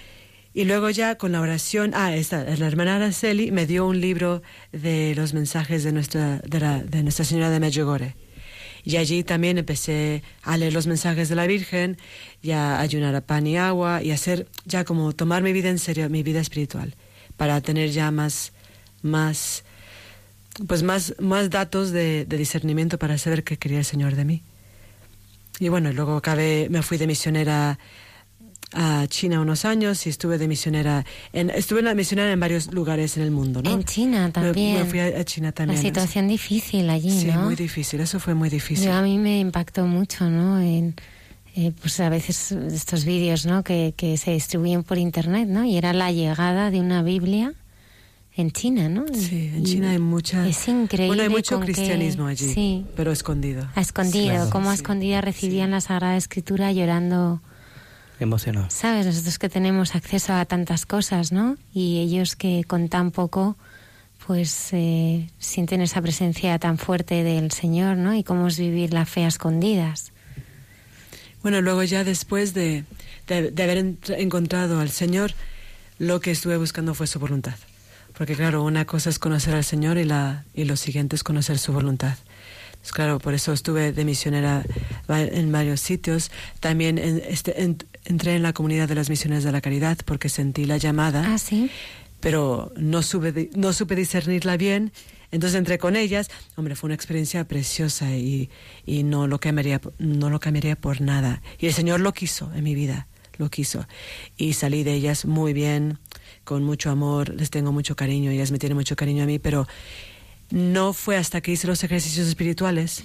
Y luego ya con la oración, ah, esta, la hermana Araceli me dio un libro de los mensajes de Nuestra, de, la, de Nuestra Señora de Medjugorje. Y allí también empecé a leer los mensajes de la Virgen y a ayunar a pan y agua y hacer ya como tomar mi vida en serio, mi vida espiritual, para tener ya más, más, pues más, más datos de, de discernimiento para saber qué quería el Señor de mí. Y bueno, luego acabé, me fui de misionera a China unos años y estuve de misionera en, estuve en la misionera en varios lugares en el mundo ¿no? en China también me, me fui a, a, China también la situación difícil allí sí ¿no? muy difícil eso fue muy difícil Yo, a mí me impactó mucho no en eh, pues a veces estos vídeos no que, que se distribuyen por internet no y era la llegada de una Biblia en China, ¿no? Sí, en China hay mucha... Es increíble. Bueno, hay mucho cristianismo que, allí, sí, pero escondido. A escondido, claro, como a sí, escondida recibían sí. la Sagrada Escritura llorando emocionado. Sabes, nosotros que tenemos acceso a tantas cosas, ¿no? Y ellos que con tan poco, pues eh, sienten esa presencia tan fuerte del Señor, ¿no? Y cómo es vivir la fe a escondidas. Bueno, luego ya después de, de, de haber encontrado al Señor, lo que estuve buscando fue su voluntad. Porque claro, una cosa es conocer al Señor y, la, y lo siguiente es conocer su voluntad. Pues claro, por eso estuve de misionera en varios sitios. También en, este, en, entré en la comunidad de las misiones de la caridad porque sentí la llamada. Ah, sí. Pero no, supe, no supe discernirla bien. Entonces entré con ellas, hombre, fue una experiencia preciosa y, y no, lo cambiaría, no lo cambiaría por nada. Y el Señor lo quiso en mi vida, lo quiso. Y salí de ellas muy bien, con mucho amor, les tengo mucho cariño, ellas me tienen mucho cariño a mí, pero no fue hasta que hice los ejercicios espirituales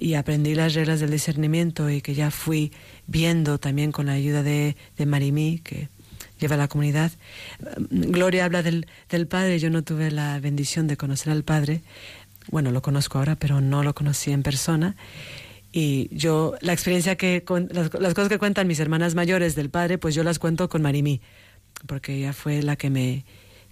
y aprendí las reglas del discernimiento y que ya fui viendo también con la ayuda de, de Marimí, que lleva la comunidad. Gloria habla del, del Padre, yo no tuve la bendición de conocer al Padre, bueno, lo conozco ahora, pero no lo conocí en persona. Y yo, la experiencia que, las, las cosas que cuentan mis hermanas mayores del Padre, pues yo las cuento con Marimí, porque ella fue la que me,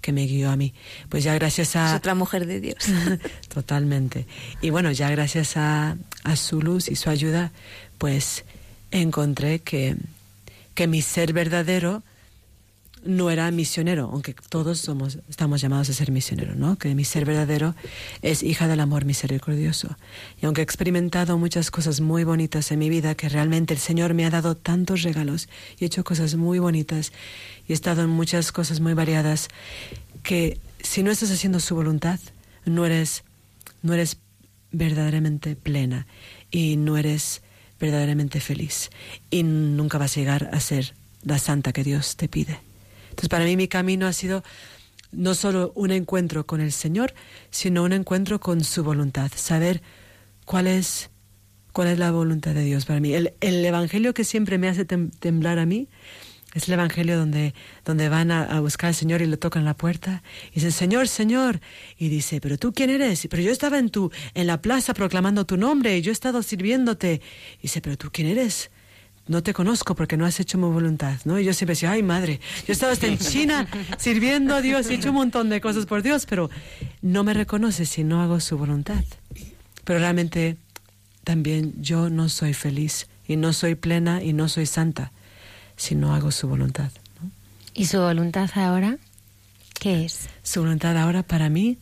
que me guió a mí. Pues ya gracias a... Es otra mujer de Dios. Totalmente. Y bueno, ya gracias a, a, su luz y su ayuda, pues encontré que, que mi ser verdadero no era misionero, aunque todos somos, estamos llamados a ser misioneros, ¿no? Que mi ser verdadero es hija del amor misericordioso. Y aunque he experimentado muchas cosas muy bonitas en mi vida, que realmente el Señor me ha dado tantos regalos y he hecho cosas muy bonitas y he estado en muchas cosas muy variadas, que si no estás haciendo su voluntad, no eres, no eres verdaderamente plena y no eres verdaderamente feliz y nunca vas a llegar a ser la santa que Dios te pide. Entonces, para mí mi camino ha sido no solo un encuentro con el Señor, sino un encuentro con su voluntad, saber cuál es, cuál es la voluntad de Dios para mí. El, el Evangelio que siempre me hace temblar a mí es el Evangelio donde, donde van a, a, buscar al Señor y le tocan la puerta y dicen, Señor, Señor. Y dice, pero tú quién eres? Pero yo estaba en, tu, en la plaza proclamando tu nombre y yo he estado sirviéndote. Y dice, pero tú quién eres? no te conozco porque no has hecho mi voluntad, ¿no? Y yo siempre decía, ay madre, yo estaba hasta en China sirviendo a Dios, he hecho un montón de cosas por Dios, pero no me reconoce si no hago su voluntad. Pero realmente también yo no soy feliz y no soy plena y no soy santa si no hago su voluntad. ¿no? ¿Y su voluntad ahora qué es? Su voluntad ahora para mí,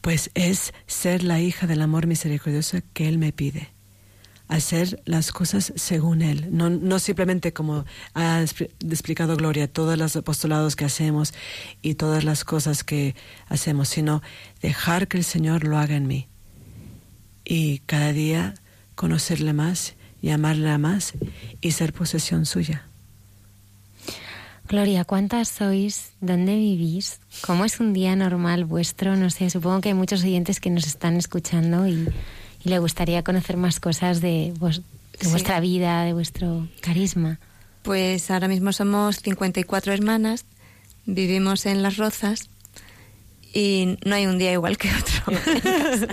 pues es ser la hija del amor misericordioso que Él me pide hacer las cosas según Él, no, no simplemente como ha explicado Gloria, todos los apostolados que hacemos y todas las cosas que hacemos, sino dejar que el Señor lo haga en mí y cada día conocerle más y amarle más y ser posesión suya. Gloria, ¿cuántas sois? ¿Dónde vivís? ¿Cómo es un día normal vuestro? No sé, supongo que hay muchos oyentes que nos están escuchando y y le gustaría conocer más cosas de, vos, de sí. vuestra vida, de vuestro carisma. Pues ahora mismo somos 54 hermanas, vivimos en Las Rozas y no hay un día igual que otro.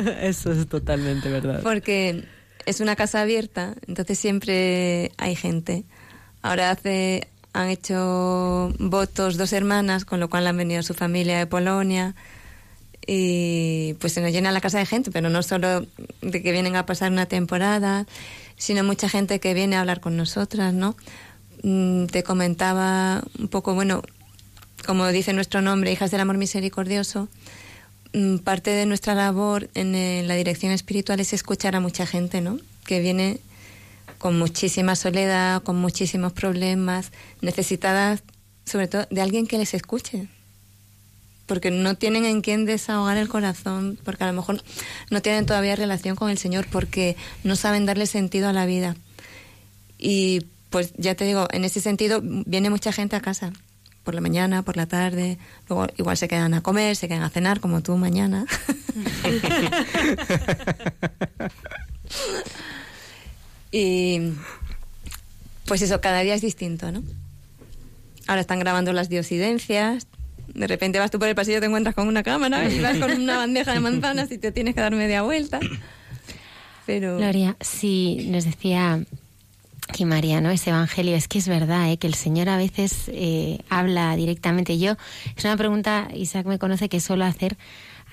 Eso es totalmente verdad. Porque es una casa abierta, entonces siempre hay gente. Ahora hace han hecho votos dos hermanas, con lo cual han venido su familia de Polonia y pues se nos llena la casa de gente, pero no solo de que vienen a pasar una temporada, sino mucha gente que viene a hablar con nosotras, ¿no? Mm, te comentaba un poco, bueno, como dice nuestro nombre, Hijas del Amor Misericordioso, mm, parte de nuestra labor en la dirección espiritual es escuchar a mucha gente, ¿no? Que viene con muchísima soledad, con muchísimos problemas, necesitadas sobre todo de alguien que les escuche, porque no tienen en quién desahogar el corazón, porque a lo mejor no tienen todavía relación con el Señor, porque no saben darle sentido a la vida. Y pues ya te digo, en ese sentido viene mucha gente a casa, por la mañana, por la tarde, luego igual se quedan a comer, se quedan a cenar, como tú mañana. y pues eso, cada día es distinto, ¿no? Ahora están grabando las diosidencias, de repente vas tú por el pasillo, te encuentras con una cámara y vas con una bandeja de manzanas y te tienes que dar media vuelta. Pero... Gloria, sí, nos decía que María, ¿no? Ese evangelio, es que es verdad, ¿eh? que el Señor a veces eh, habla directamente. Yo, es una pregunta, Isaac me conoce, que suelo hacer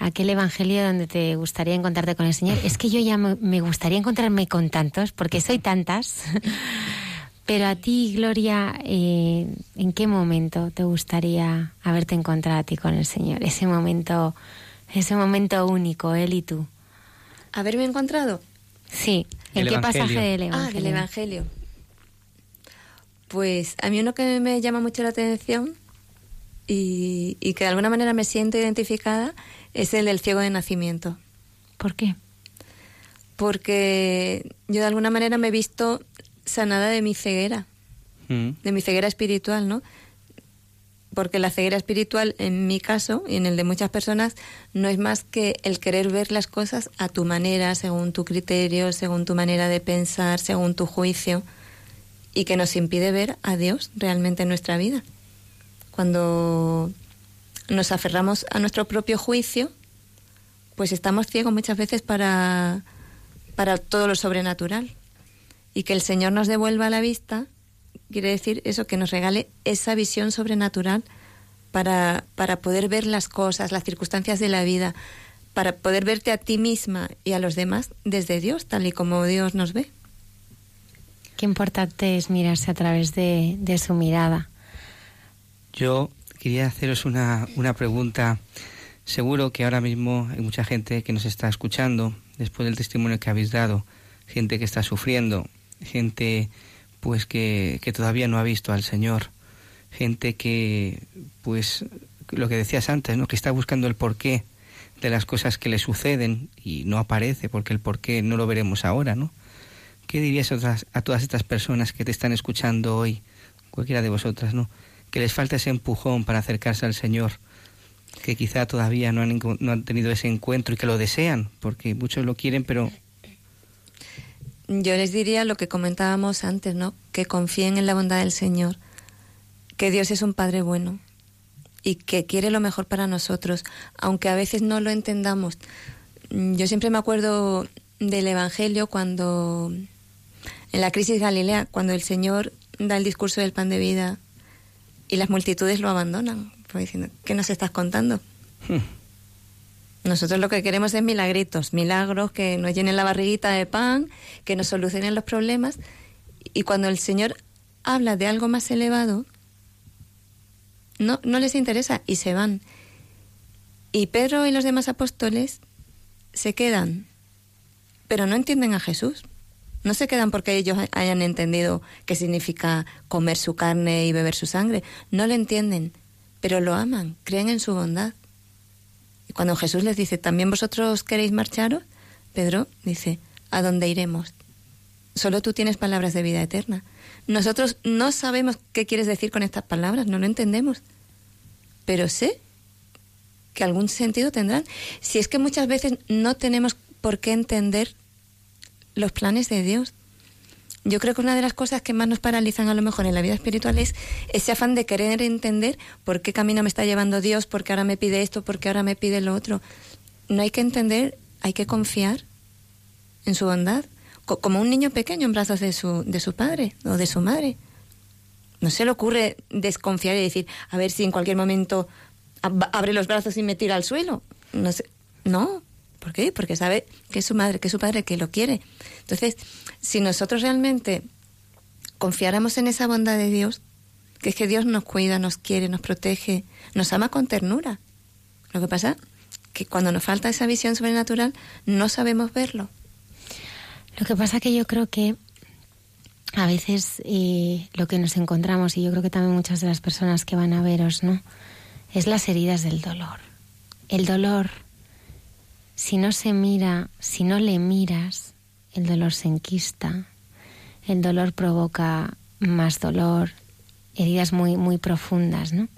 aquel evangelio donde te gustaría encontrarte con el Señor. Es que yo ya me, gustaría encontrarme con tantos, porque soy tantas. Pero a ti, Gloria, eh, ¿en qué momento te gustaría haberte encontrado a ti con el Señor? Ese momento, ese momento único, Él y tú. ¿Haberme encontrado? Sí. ¿En qué pasaje del Evangelio? Ah, del Evangelio. Pues a mí uno que me llama mucho la atención y, y que de alguna manera me siento identificada es el del ciego de nacimiento. ¿Por qué? Porque yo de alguna manera me he visto sanada de mi ceguera, Mm. de mi ceguera espiritual, ¿no? Porque la ceguera espiritual, en mi caso y en el de muchas personas, no es más que el querer ver las cosas a tu manera, según tu criterio, según tu manera de pensar, según tu juicio, y que nos impide ver a Dios realmente en nuestra vida. Cuando nos aferramos a nuestro propio juicio, pues estamos ciegos muchas veces para, para todo lo sobrenatural. Y que el Señor nos devuelva la vista quiere decir eso, que nos regale esa visión sobrenatural para, para poder ver las cosas, las circunstancias de la vida, para poder verte a ti misma y a los demás desde Dios, tal y como Dios nos ve. Qué importante es mirarse a través de, de su mirada. Yo quería haceros una, una pregunta. Seguro que ahora mismo hay mucha gente que nos está escuchando después del testimonio que habéis dado, gente que está sufriendo, gente pues que, que todavía no ha visto al Señor, gente que pues lo que decías antes, ¿no? que está buscando el porqué de las cosas que le suceden y no aparece porque el porqué no lo veremos ahora, ¿no? ¿Qué dirías a, otras, a todas estas personas que te están escuchando hoy, cualquiera de vosotras, ¿no? Que les falta ese empujón para acercarse al Señor, que quizá todavía no han, no han tenido ese encuentro y que lo desean, porque muchos lo quieren, pero yo les diría lo que comentábamos antes, ¿no? Que confíen en la bondad del Señor, que Dios es un Padre bueno y que quiere lo mejor para nosotros, aunque a veces no lo entendamos. Yo siempre me acuerdo del Evangelio cuando, en la crisis Galilea, cuando el Señor da el discurso del pan de vida y las multitudes lo abandonan, pues diciendo, ¿qué nos estás contando? Nosotros lo que queremos es milagritos, milagros que nos llenen la barriguita de pan, que nos solucionen los problemas. Y cuando el Señor habla de algo más elevado, no, no les interesa y se van. Y Pedro y los demás apóstoles se quedan, pero no entienden a Jesús. No se quedan porque ellos hayan entendido qué significa comer su carne y beber su sangre. No lo entienden, pero lo aman, creen en su bondad. Y cuando Jesús les dice, ¿también vosotros queréis marcharos? Pedro dice, ¿a dónde iremos? Solo tú tienes palabras de vida eterna. Nosotros no sabemos qué quieres decir con estas palabras, no lo entendemos. Pero sé que algún sentido tendrán. Si es que muchas veces no tenemos por qué entender los planes de Dios. Yo creo que una de las cosas que más nos paralizan a lo mejor en la vida espiritual es ese afán de querer entender por qué camino me está llevando Dios, por qué ahora me pide esto, por qué ahora me pide lo otro. No hay que entender, hay que confiar en su bondad, como un niño pequeño en brazos de su, de su padre o de su madre. No se le ocurre desconfiar y decir, a ver si en cualquier momento abre los brazos y me tira al suelo. No, sé. no, ¿Por qué? Porque sabe que es su madre, que es su padre, que lo quiere. Entonces, si nosotros realmente confiáramos en esa bondad de Dios, que es que Dios nos cuida, nos quiere, nos protege, nos ama con ternura. Lo que pasa que cuando nos falta esa visión sobrenatural no sabemos verlo. Lo que pasa que yo creo que a veces eh, lo que nos encontramos, y yo creo que también muchas de las personas que van a veros, ¿no? Es las heridas del dolor. El dolor si no se mira, si no le miras, el dolor se enquista, el dolor provoca más dolor, heridas muy, muy profundas, ¿no?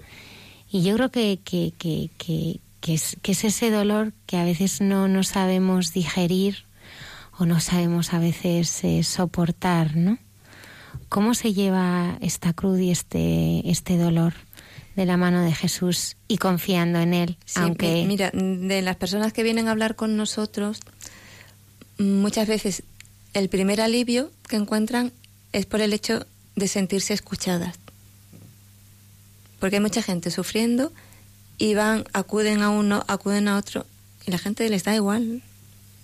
Y yo creo que, que, que, que, es, que es ese dolor que a veces no, no sabemos digerir o no sabemos a veces eh, soportar, ¿no? ¿Cómo se lleva esta cruz y este, este dolor? De la mano de Jesús y confiando en Él. aunque Mira, de las personas que vienen a hablar con nosotros, muchas veces el primer alivio que encuentran es por el hecho de sentirse escuchadas. Porque hay mucha gente sufriendo y van, acuden a uno, acuden a otro, y la gente les da igual.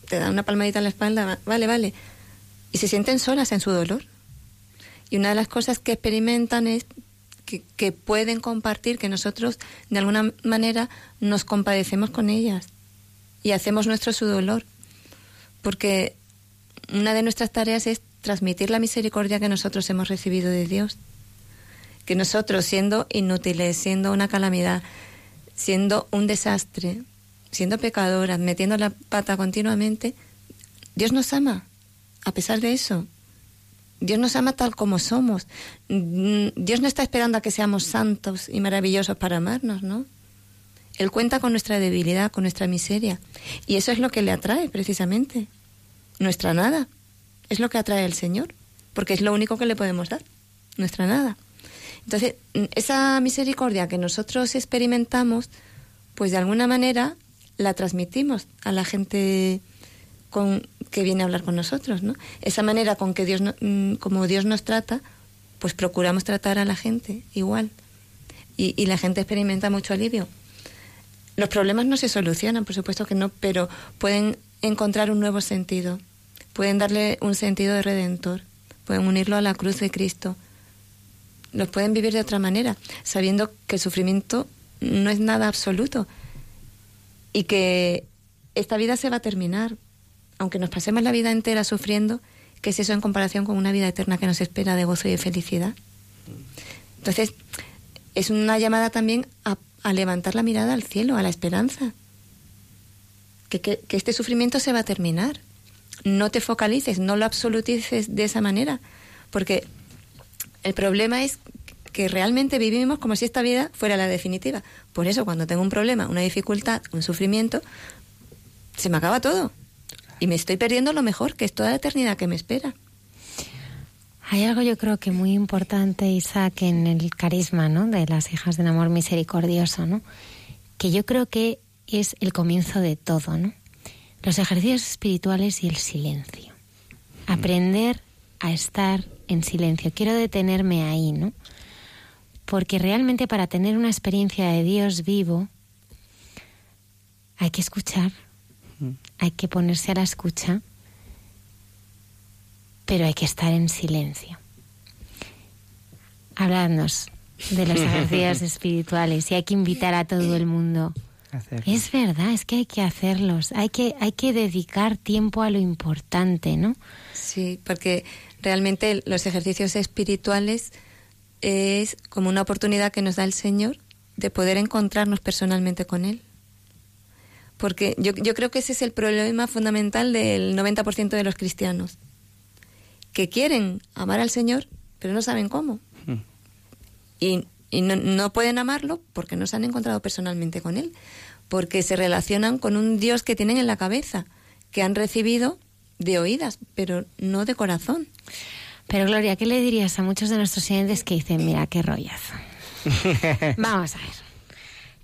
Te da una palmadita en la espalda, vale, vale. Y se sienten solas en su dolor. Y una de las cosas que experimentan es que, pueden compartir, que nosotros de alguna manera nos compadecemos con ellas y hacemos nuestro su dolor. Porque una de nuestras tareas es transmitir la misericordia que nosotros hemos recibido de Dios. Que nosotros, siendo inútiles, siendo una calamidad, siendo un desastre, siendo pecadoras, metiendo la pata continuamente, Dios nos ama, a pesar de eso. Dios nos ama tal como somos. Mm, Dios no está esperando a que seamos santos y maravillosos para amarnos, ¿no? Él cuenta con nuestra debilidad, con nuestra miseria. Y eso es lo que le atrae, precisamente. Nuestra nada. Es lo que atrae al Señor. Porque es lo único que le podemos dar. Nuestra nada. Entonces, mm, esa misericordia que nosotros experimentamos, pues de alguna manera la transmitimos a la gente con, que viene a hablar con nosotros, ¿no? Esa manera con que Dios, no- mm, como Dios nos trata, pues procuramos tratar a la gente igual. Y, y la gente experimenta mucho alivio. Los problemas no se solucionan, por supuesto que no, pero pueden encontrar un nuevo sentido. Pueden darle un sentido de redentor. Pueden unirlo a la cruz de Cristo. Los pueden vivir de otra manera, sabiendo que el sufrimiento no es nada absoluto y que esta vida se va a terminar. Aunque nos pasemos la vida entera sufriendo, ¿qué es eso en comparación con una vida eterna que nos espera de gozo y de felicidad? Entonces, es una llamada también a, levantar la mirada al cielo, a la esperanza. Que este sufrimiento se va a terminar. No te focalices, no lo absolutices de esa manera, porque el problema es que realmente vivimos como si esta vida fuera la definitiva. Por eso cuando tengo un problema, una dificultad, un sufrimiento, se me acaba todo. Y me estoy perdiendo lo mejor, que es toda la eternidad que me espera. Hay algo yo creo que muy importante, Isaac, en el carisma ¿no? de las hijas del amor misericordioso, ¿no? que yo creo que es el comienzo de todo, ¿no? los ejercicios espirituales y el silencio. Aprender a estar en silencio. Quiero detenerme ahí, ¿no? Porque realmente para tener una experiencia de Dios vivo hay que escuchar, hay que ponerse a la escucha, pero hay que estar en silencio. Habladnos de los ejercicios espirituales y hay que invitar a todo el mundo. Es verdad, es que hay que hacerlos, hay que, hay que dedicar tiempo a lo importante, ¿no? Sí, porque realmente los ejercicios espirituales es como una oportunidad que nos da el Señor de poder encontrarnos personalmente con Él. Porque yo, yo creo que ese es el problema fundamental del 90% de los cristianos, que quieren amar al Señor, pero no saben cómo. Y, y no, no pueden amarlo porque no se han encontrado personalmente con Él, porque se relacionan con un Dios que tienen en la cabeza, que han recibido de oídas, pero no de corazón. Pero Gloria, ¿qué le dirías a muchos de nuestros oyentes que dicen, mira, qué rollazo? Vamos a ver.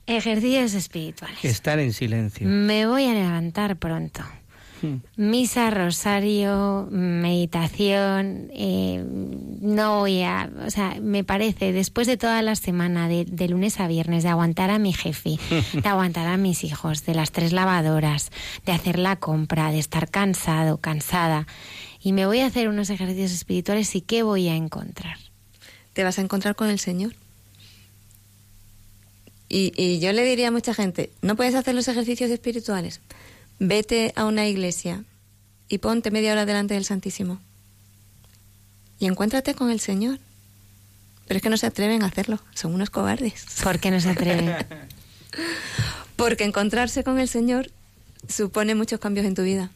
Ejercicios espirituales. Estar en silencio. Me voy a levantar pronto. Misa, rosario, meditación, eh, no voy a, o sea, me parece, después de toda la semana, de, de lunes a viernes, de aguantar a mi jefe, de aguantar a mis hijos, de las tres lavadoras, de hacer la compra, de estar cansado, cansada, y me voy a hacer unos ejercicios espirituales y ¿qué voy a encontrar? Te vas a encontrar con el Señor. Y, y yo le diría a mucha gente, no puedes hacer los ejercicios espirituales. Vete a una iglesia y ponte media hora delante del Santísimo. Y encuéntrate con el Señor. Pero es que no se atreven a hacerlo, son unos cobardes. ¿Por qué no se atreven? Porque encontrarse con el Señor supone muchos cambios en tu vida.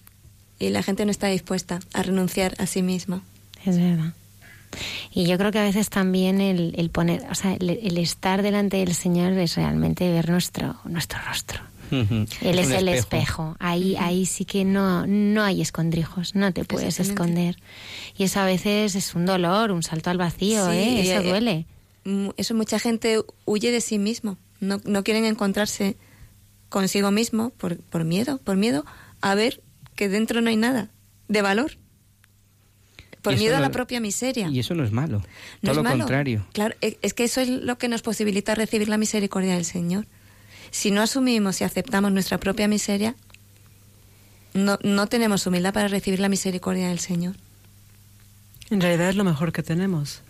Y la gente no está dispuesta a renunciar a sí misma. Es verdad. Y yo creo que a veces también el, el poner, o sea, el, el estar delante del Señor es realmente ver nuestro, nuestro rostro. Él es el espejo. Ahí, ahí sí que no, no hay escondrijos, no te puedes esconder. Y eso a veces es un dolor, un salto al vacío, Sí, ¿eh? Eso eh, duele. Eso mucha gente huye de sí mismo. No, no quieren encontrarse consigo mismo por, por miedo, por miedo a ver que dentro no hay nada de valor. Por miedo a la propia miseria. Y eso no es malo. No Todo es lo malo. contrario. Claro, e- es que eso es lo que nos posibilita recibir la misericordia del Señor. Si no asumimos y aceptamos nuestra propia miseria, no, no tenemos humildad para recibir la misericordia del Señor. En realidad es lo mejor que tenemos,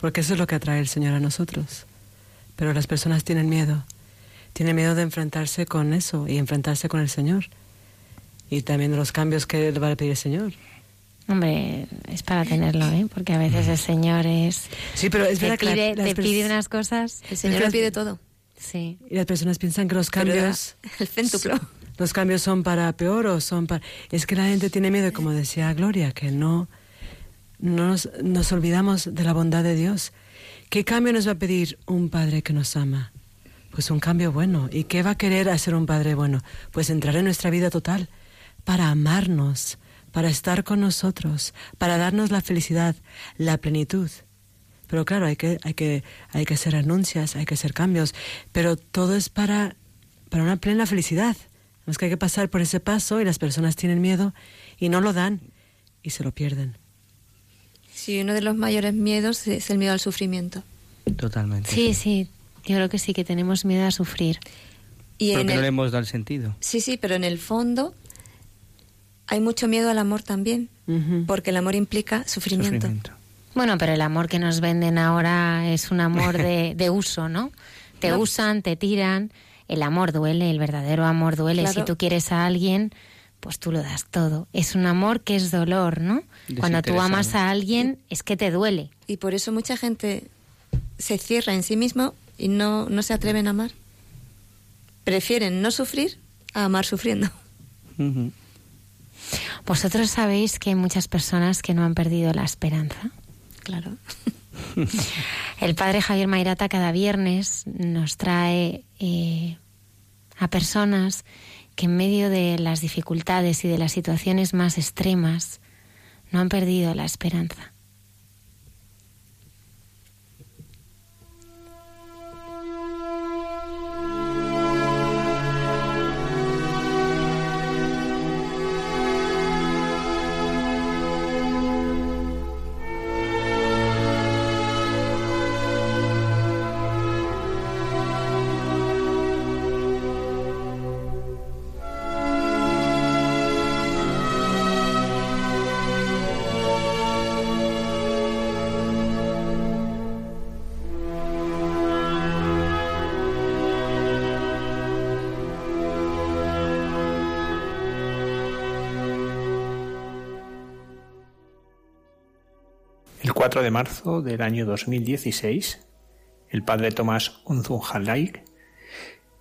porque eso es lo que atrae el Señor a nosotros. Pero las personas tienen miedo, tienen miedo de enfrentarse con eso y enfrentarse con el Señor. Y también de los cambios que le va a pedir el Señor. Hombre, es para tenerlo, ¿eh? Porque a veces el Señor es... Sí, pero es te verdad que la- pide, las te pide unas cosas... El Señor lo pide todo. Sí. Y las personas piensan que los cambios... el céntuplo. los cambios son para peor o son para... Es que la gente tiene miedo, como decía Gloria, que no, no nos, nos olvidamos de la bondad de Dios. ¿Qué cambio nos va a pedir un padre que nos ama? Pues un cambio bueno. ¿Y qué va a querer hacer un padre bueno? Pues entrar en nuestra vida total para amarnos, para estar con nosotros, para darnos la felicidad, la plenitud. Pero claro, hay que, hay que, hay que hacer anuncias, hay que hacer cambios, pero todo es para, para una plena felicidad. Es que hay que pasar por ese paso y las personas tienen miedo y no lo dan y se lo pierden. Sí, uno de los mayores miedos es el miedo al sufrimiento. Totalmente. Sí, sí, yo creo que sí, que tenemos miedo a sufrir. Y Porque no le hemos dado el sentido. Sí, sí, pero en el fondo hay mucho miedo al amor también, porque el amor implica sufrimiento. Bueno, pero el amor que nos venden ahora es un amor de, uso, ¿no? Te usan, te tiran. El amor duele, el verdadero amor duele. Si tú quieres a alguien, pues tú lo das todo. Es un amor que es dolor, ¿no? Cuando tú amas a alguien es que te duele. Y por eso mucha gente se cierra en sí mismo y no, no se atreven a amar. Prefieren no sufrir a amar sufriendo. Vosotros sabéis que hay muchas personas que no han perdido la esperanza. Claro. El padre Javier Mairata cada viernes nos trae eh, a personas que en medio de las dificultades y de las situaciones más extremas no han perdido la esperanza. De marzo del año 2016, el padre Tomás Unzunjalaik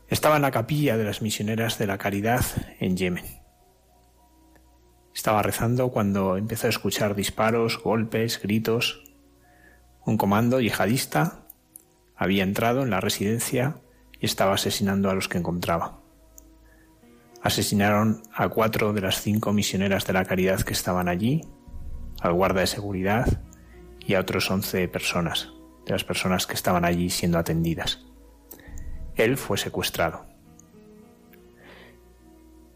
estaba en la capilla de las misioneras de la caridad en Yemen. Estaba rezando cuando empezó a escuchar disparos, golpes, gritos. Un comando yihadista había entrado en la residencia y estaba asesinando a los que encontraba. Asesinaron a cuatro de las cinco misioneras de la caridad que estaban allí, al guarda de seguridad, y a otros 11 personas, de las personas que estaban allí siendo atendidas. Él fue secuestrado.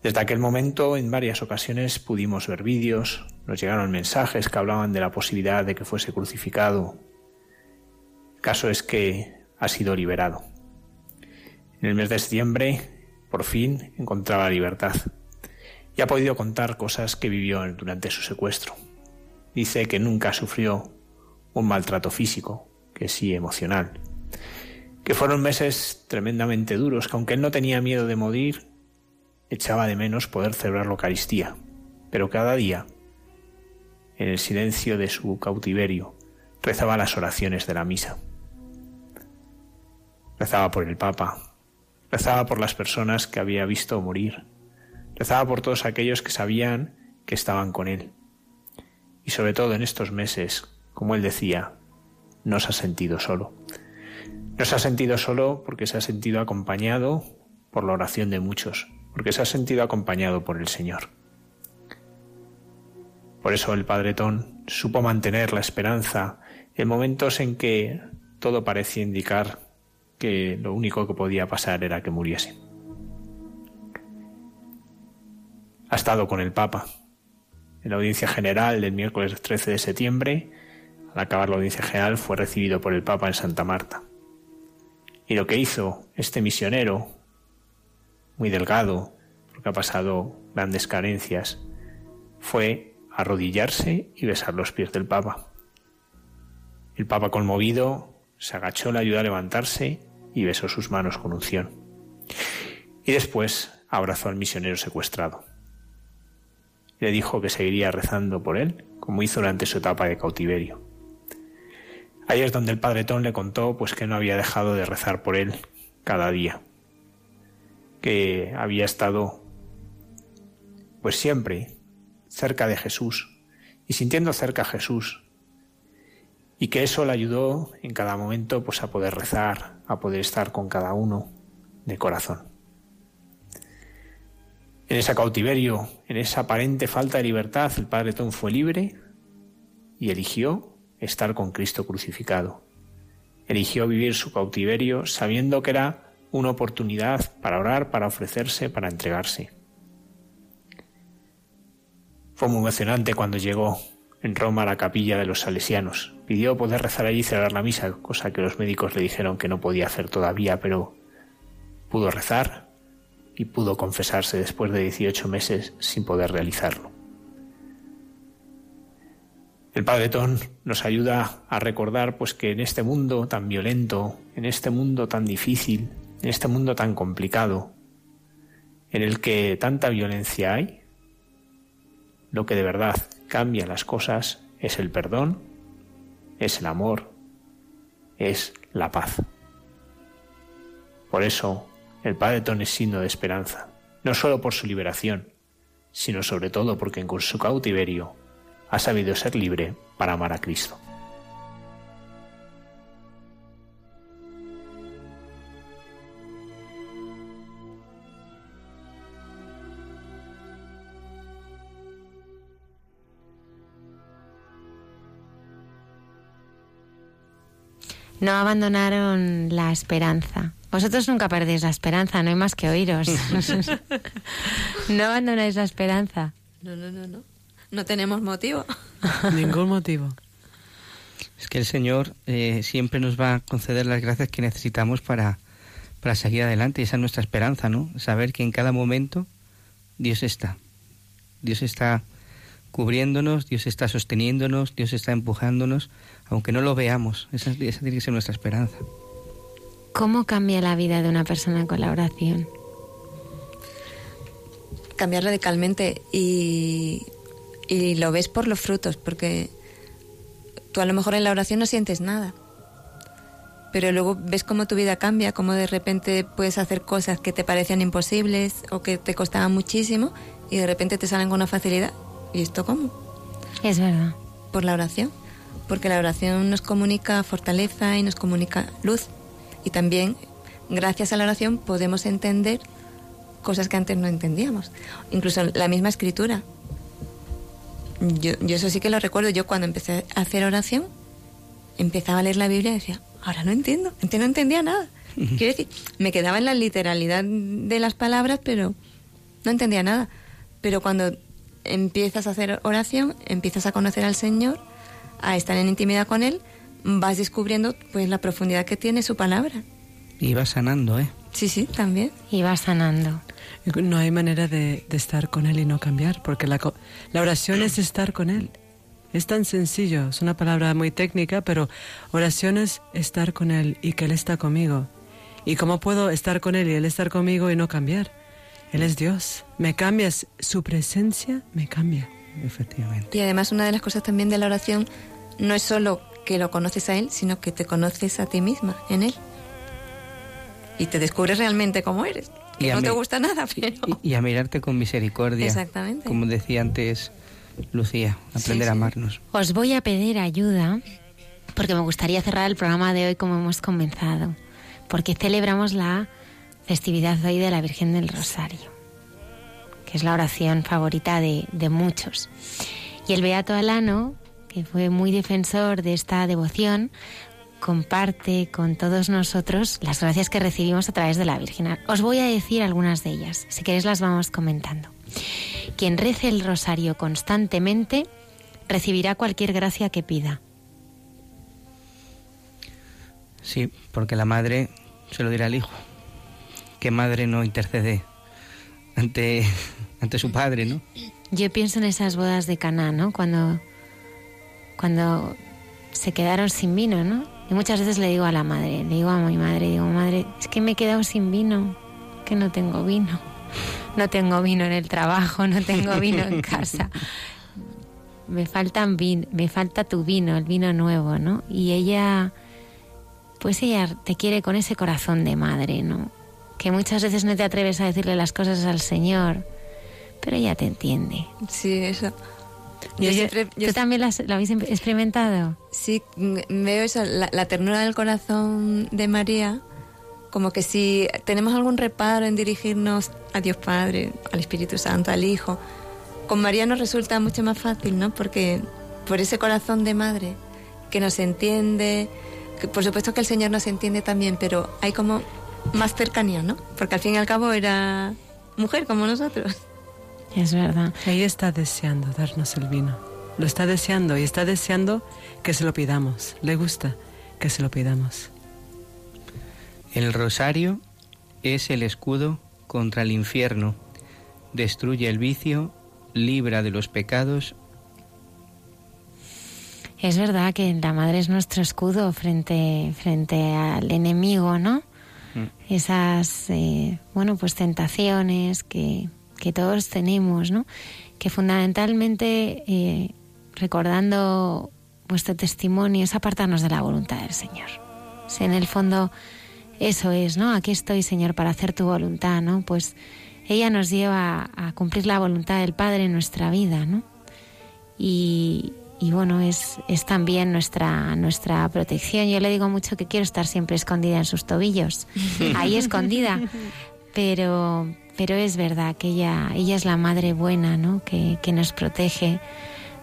Desde aquel momento, en varias ocasiones pudimos ver vídeos, nos llegaron mensajes que hablaban de la posibilidad de que fuese crucificado. Caso es que ha sido liberado. En el mes de septiembre, por fin, encontraba libertad y ha podido contar cosas que vivió durante su secuestro. Dice que nunca sufrió un maltrato físico, que sí emocional. Que fueron meses tremendamente duros, que aunque él no tenía miedo de morir, echaba de menos poder celebrar la Eucaristía. Pero cada día, en el silencio de su cautiverio, rezaba las oraciones de la misa. Rezaba por el Papa, rezaba por las personas que había visto morir, rezaba por todos aquellos que sabían que estaban con él. Y sobre todo en estos meses como él decía, no se ha sentido solo. No se ha sentido solo porque se ha sentido acompañado por la oración de muchos, porque se ha sentido acompañado por el Señor. Por eso el Padre Ton supo mantener la esperanza en momentos en que todo parecía indicar que lo único que podía pasar era que muriese. Ha estado con el Papa. En la audiencia general del miércoles 13 de septiembre al acabar la audiencia general fue recibido por el Papa en Santa Marta. Y lo que hizo este misionero, muy delgado, porque ha pasado grandes carencias, fue arrodillarse y besar los pies del Papa. El Papa conmovido se agachó, le ayudó a levantarse y besó sus manos con unción. Y después abrazó al misionero secuestrado. Le dijo que seguiría rezando por él, como hizo durante su etapa de cautiverio. Ahí es donde el padre Tom le contó pues que no había dejado de rezar por él cada día, que había estado pues siempre cerca de Jesús y sintiendo cerca a Jesús. Y que eso le ayudó en cada momento pues a poder rezar, a poder estar con cada uno de corazón. En ese cautiverio, en esa aparente falta de libertad, el Padre Tom fue libre y eligió estar con Cristo crucificado. Eligió vivir su cautiverio sabiendo que era una oportunidad para orar, para ofrecerse, para entregarse. Fue emocionante cuando llegó en Roma a la capilla de los salesianos. Pidió poder rezar allí y cerrar la misa, cosa que los médicos le dijeron que no podía hacer todavía, pero pudo rezar y pudo confesarse después de 18 meses sin poder realizarlo. El Padre Ton nos ayuda a recordar pues que en este mundo tan violento, en este mundo tan difícil, en este mundo tan complicado, en el que tanta violencia hay, lo que de verdad cambia las cosas es el perdón, es el amor, es la paz. Por eso el Padre Ton es signo de esperanza, no solo por su liberación, sino sobre todo porque en su cautiverio ha sabido ser libre para amar a Cristo. No abandonaron la esperanza. Vosotros nunca perdéis la esperanza, no hay más que oíros. no abandonáis la esperanza. No, no, no, no. No tenemos motivo. Ningún motivo. Es que el Señor eh, siempre nos va a conceder las gracias que necesitamos para, para seguir adelante. Y esa es nuestra esperanza, ¿no? Saber que en cada momento Dios está. Dios está cubriéndonos, Dios está sosteniéndonos, Dios está empujándonos, aunque no lo veamos. Esa, esa tiene que ser nuestra esperanza. ¿Cómo cambia la vida de una persona con la oración? Cambiar radicalmente y, y lo ves por los frutos, porque tú a lo mejor en la oración no sientes nada, pero luego ves cómo tu vida cambia, cómo de repente puedes hacer cosas que te parecían imposibles o que te costaban muchísimo y de repente te salen con una facilidad ¿Y esto cómo? Es verdad. Por la oración. Porque la oración nos comunica fortaleza y nos comunica luz. Y también, gracias a la oración, podemos entender cosas que antes no entendíamos. Incluso la misma escritura. Yo, yo eso sí que lo recuerdo. Yo cuando empecé a hacer oración, empezaba a leer la Biblia y decía, ahora no entiendo. Antes no entendía nada. Quiero decir, me quedaba en la literalidad de las palabras, pero no entendía nada. Pero cuando empiezas a hacer oración, empiezas a conocer al Señor, a estar en intimidad con Él, vas descubriendo pues la profundidad que tiene su palabra. Y vas sanando, ¿eh? Sí, sí, también. Y vas sanando. No hay manera de, estar con Él y no cambiar, porque la, la oración es estar con Él. Es tan sencillo, es una palabra muy técnica, pero oración es estar con Él y que Él está conmigo. ¿Y cómo puedo estar con Él y Él estar conmigo y no cambiar? Él es Dios. Me cambias, su presencia me cambia. Efectivamente. Y además una de las cosas también de la oración no es solo que lo conoces a Él, sino que te conoces a ti misma en Él. Y te descubres realmente cómo eres. Que no te gusta nada, pero... Y, a mirarte con misericordia. Exactamente. Como decía antes Lucía, aprender a amarnos. Os voy a pedir ayuda porque me gustaría cerrar el programa de hoy como hemos comenzado. Porque celebramos la festividad hoy de la Virgen del Rosario, que es la oración favorita de, muchos. Y el Beato Alano, que fue muy defensor de esta devoción, comparte con todos nosotros las gracias que recibimos a través de la Virgen. Os voy a decir algunas de ellas, si queréis las vamos comentando. Quien rece el rosario constantemente recibirá cualquier gracia que pida. Sí, porque la madre se lo dirá al hijo. ¿Qué madre no intercede ante, ante su padre, no? Yo pienso en esas bodas de Caná, ¿no? Cuando, cuando se quedaron sin vino, ¿no? Y muchas veces le digo a la madre, le digo a mi madre, digo, madre, es que me he quedado sin vino, que no tengo vino. No tengo vino en el trabajo, no tengo vino en casa. Me faltan vino, me falta tu vino, el vino nuevo, ¿no? Y ella, pues ella te quiere con ese corazón de madre, ¿no? que muchas veces no te atreves a decirle las cosas al Señor, pero ella te entiende. Sí, eso. Yo ¿Tú también lo habéis experimentado? Sí, veo eso, la, la, ternura del corazón de María, como que si tenemos algún reparo en dirigirnos a Dios Padre, al Espíritu Santo, al Hijo, con María nos resulta mucho más fácil, ¿no? Porque por ese corazón de madre que nos entiende, que por supuesto que el Señor nos entiende también, pero hay como más cercanía, ¿no? Porque al fin y al cabo era mujer como nosotros. Es verdad. Ella está deseando darnos el vino. Lo está deseando y está deseando que se lo pidamos. Le gusta que se lo pidamos. El rosario es el escudo contra el infierno. Destruye el vicio, libra de los pecados. Es verdad que la madre es nuestro escudo frente, frente al enemigo, ¿no? Mm. Esas, eh, bueno, pues tentaciones que que todos tenemos, ¿no? Que fundamentalmente, eh, recordando vuestro testimonio, es apartarnos de la voluntad del Señor. Si en el fondo eso es, ¿no? Aquí estoy, Señor, para hacer tu voluntad, ¿no? Pues ella nos lleva a, cumplir la voluntad del Padre en nuestra vida, ¿no? Y, y bueno, es, es también nuestra, nuestra protección. Yo le digo mucho que quiero estar siempre escondida en sus tobillos, ahí escondida, pero, pero es verdad que ella, ella es la madre buena, ¿no? Que, nos protege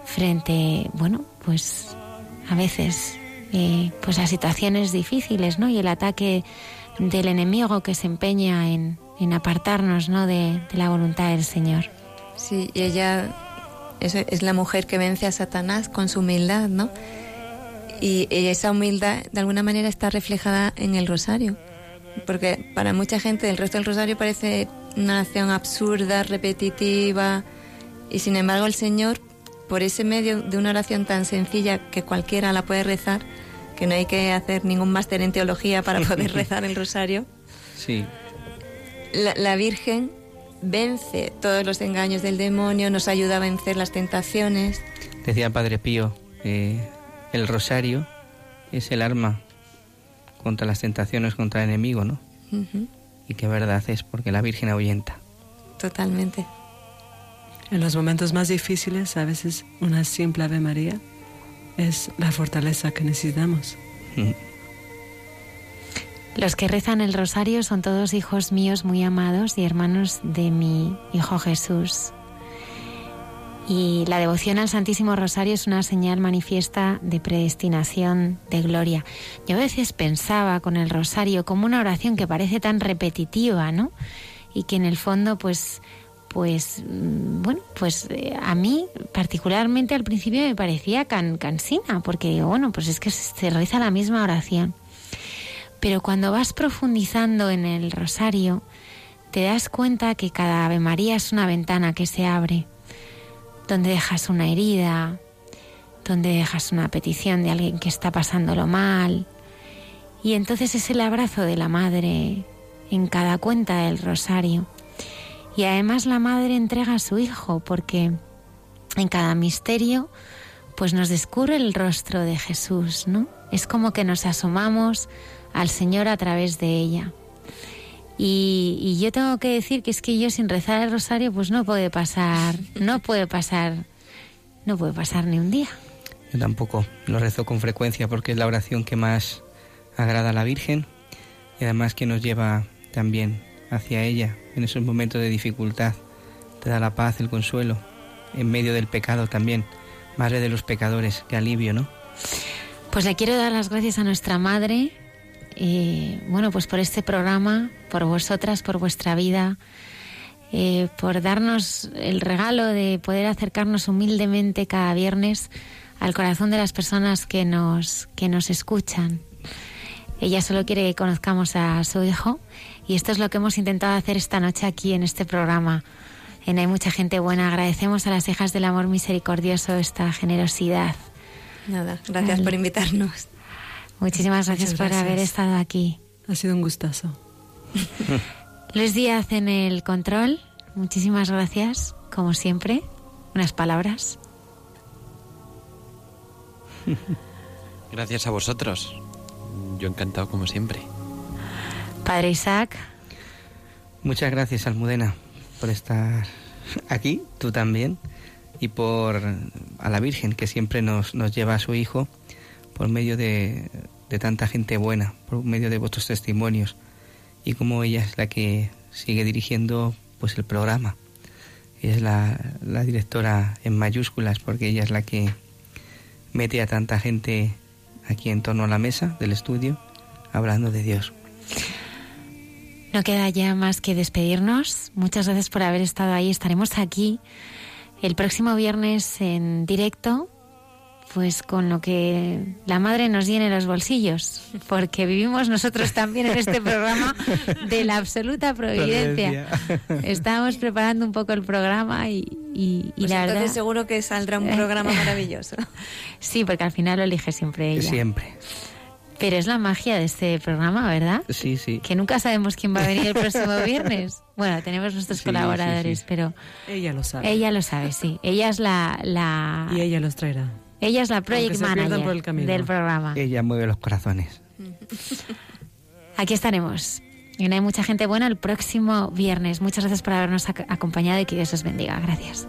frente, bueno, pues a veces, eh, pues a situaciones difíciles, ¿no? Y el ataque del enemigo que se empeña en, apartarnos, ¿no? De, la voluntad del Señor. Sí, y ella es, es la mujer que vence a Satanás con su humildad, ¿no? Y esa humildad de alguna manera está reflejada en el rosario, porque para mucha gente el resto del rosario parece una oración absurda, repetitiva, y sin embargo el Señor, por ese medio de una oración tan sencilla que cualquiera la puede rezar, que no hay que hacer ningún máster en teología para poder rezar el rosario, sí. la, Virgen vence todos los engaños del demonio, nos ayuda a vencer las tentaciones. Decía Padre Pío, el rosario es el arma contra las tentaciones, contra el enemigo, ¿no? Y qué verdad es porque la Virgen ahuyenta. Totalmente. En los momentos más difíciles, a veces una simple Ave María es la fortaleza que necesitamos. Mm. Los que rezan el rosario son todos hijos míos muy amados y hermanos de mi Hijo Jesús. Y la devoción al Santísimo Rosario es una señal manifiesta de predestinación, de gloria. Yo a veces pensaba con el rosario como una oración que parece tan repetitiva, ¿no? Y que en el fondo, pues, pues, mm, bueno, pues eh, a mí particularmente al principio me parecía can, cansina, porque bueno, pues es que se realiza la misma oración. Pero cuando vas profundizando en el rosario, te das cuenta que cada Ave María es una ventana que se abre donde dejas una herida, donde dejas una petición de alguien que está pasándolo mal. Y entonces es el abrazo de la madre en cada cuenta del rosario. Y además la madre entrega a su hijo porque en cada misterio pues nos descubre el rostro de Jesús, ¿no? Es como que nos asomamos al Señor a través de ella. Y, yo tengo que decir que es que yo sin rezar el rosario pues no puede pasar, no puede pasar, no puede pasar ni un día. Yo tampoco lo rezo con frecuencia porque es la oración que más agrada a la Virgen y además que nos lleva también hacia ella en esos momentos de dificultad. Te da la paz, el consuelo, en medio del pecado también. Madre de los pecadores, qué alivio, ¿no? Pues le quiero dar las gracias a nuestra Madre, eh, bueno, pues por este programa, por vosotras, por vuestra vida, eh, por darnos el regalo de poder acercarnos humildemente cada viernes al corazón de las personas que nos, que nos escuchan. Ella solo quiere que conozcamos a su hijo y esto es lo que hemos intentado hacer esta noche aquí en este programa. En Hay mucha gente buena. Agradecemos a las hijas del amor misericordioso esta generosidad. Nada, gracias por invitarnos. Muchísimas gracias, por haber estado aquí. Ha sido un gustazo. Luis Díaz en el control. Muchísimas gracias, como siempre. Unas palabras. Gracias a vosotros. Yo encantado como siempre. Padre Isaac. Muchas gracias, Almudena, por estar aquí, tú también, y por a la Virgen que siempre nos, nos lleva a su Hijo por medio de, de tanta gente buena, por medio de vuestros testimonios, y como ella es la que sigue dirigiendo pues el programa. Es la, la directora en mayúsculas porque ella es la que mete a tanta gente aquí en torno a la mesa del estudio hablando de Dios. No queda ya más que despedirnos. Muchas gracias por haber estado ahí. Estaremos aquí el próximo viernes en directo, pues con lo que la madre nos llene los bolsillos, porque vivimos nosotros también en este programa de la absoluta providencia. Estamos preparando un poco el programa y, y, y Pues la entonces verdad... seguro que saldrá un programa maravilloso. Sí, porque al final lo elige siempre ella. Siempre. Pero es la magia de este programa, ¿verdad? Sí, sí. Que nunca sabemos quién va a venir el próximo viernes. Bueno, tenemos nuestros Sí, colaboradores, sí, sí. pero Ella lo sabe. ella lo sabe, sí. Ella es la, la Y ella los traerá. Ella es la project manager del programa. Ella mueve los corazones. Aquí estaremos. Y no hay mucha gente buena el próximo viernes. Muchas gracias por habernos ac- acompañado y que Dios os bendiga. Gracias.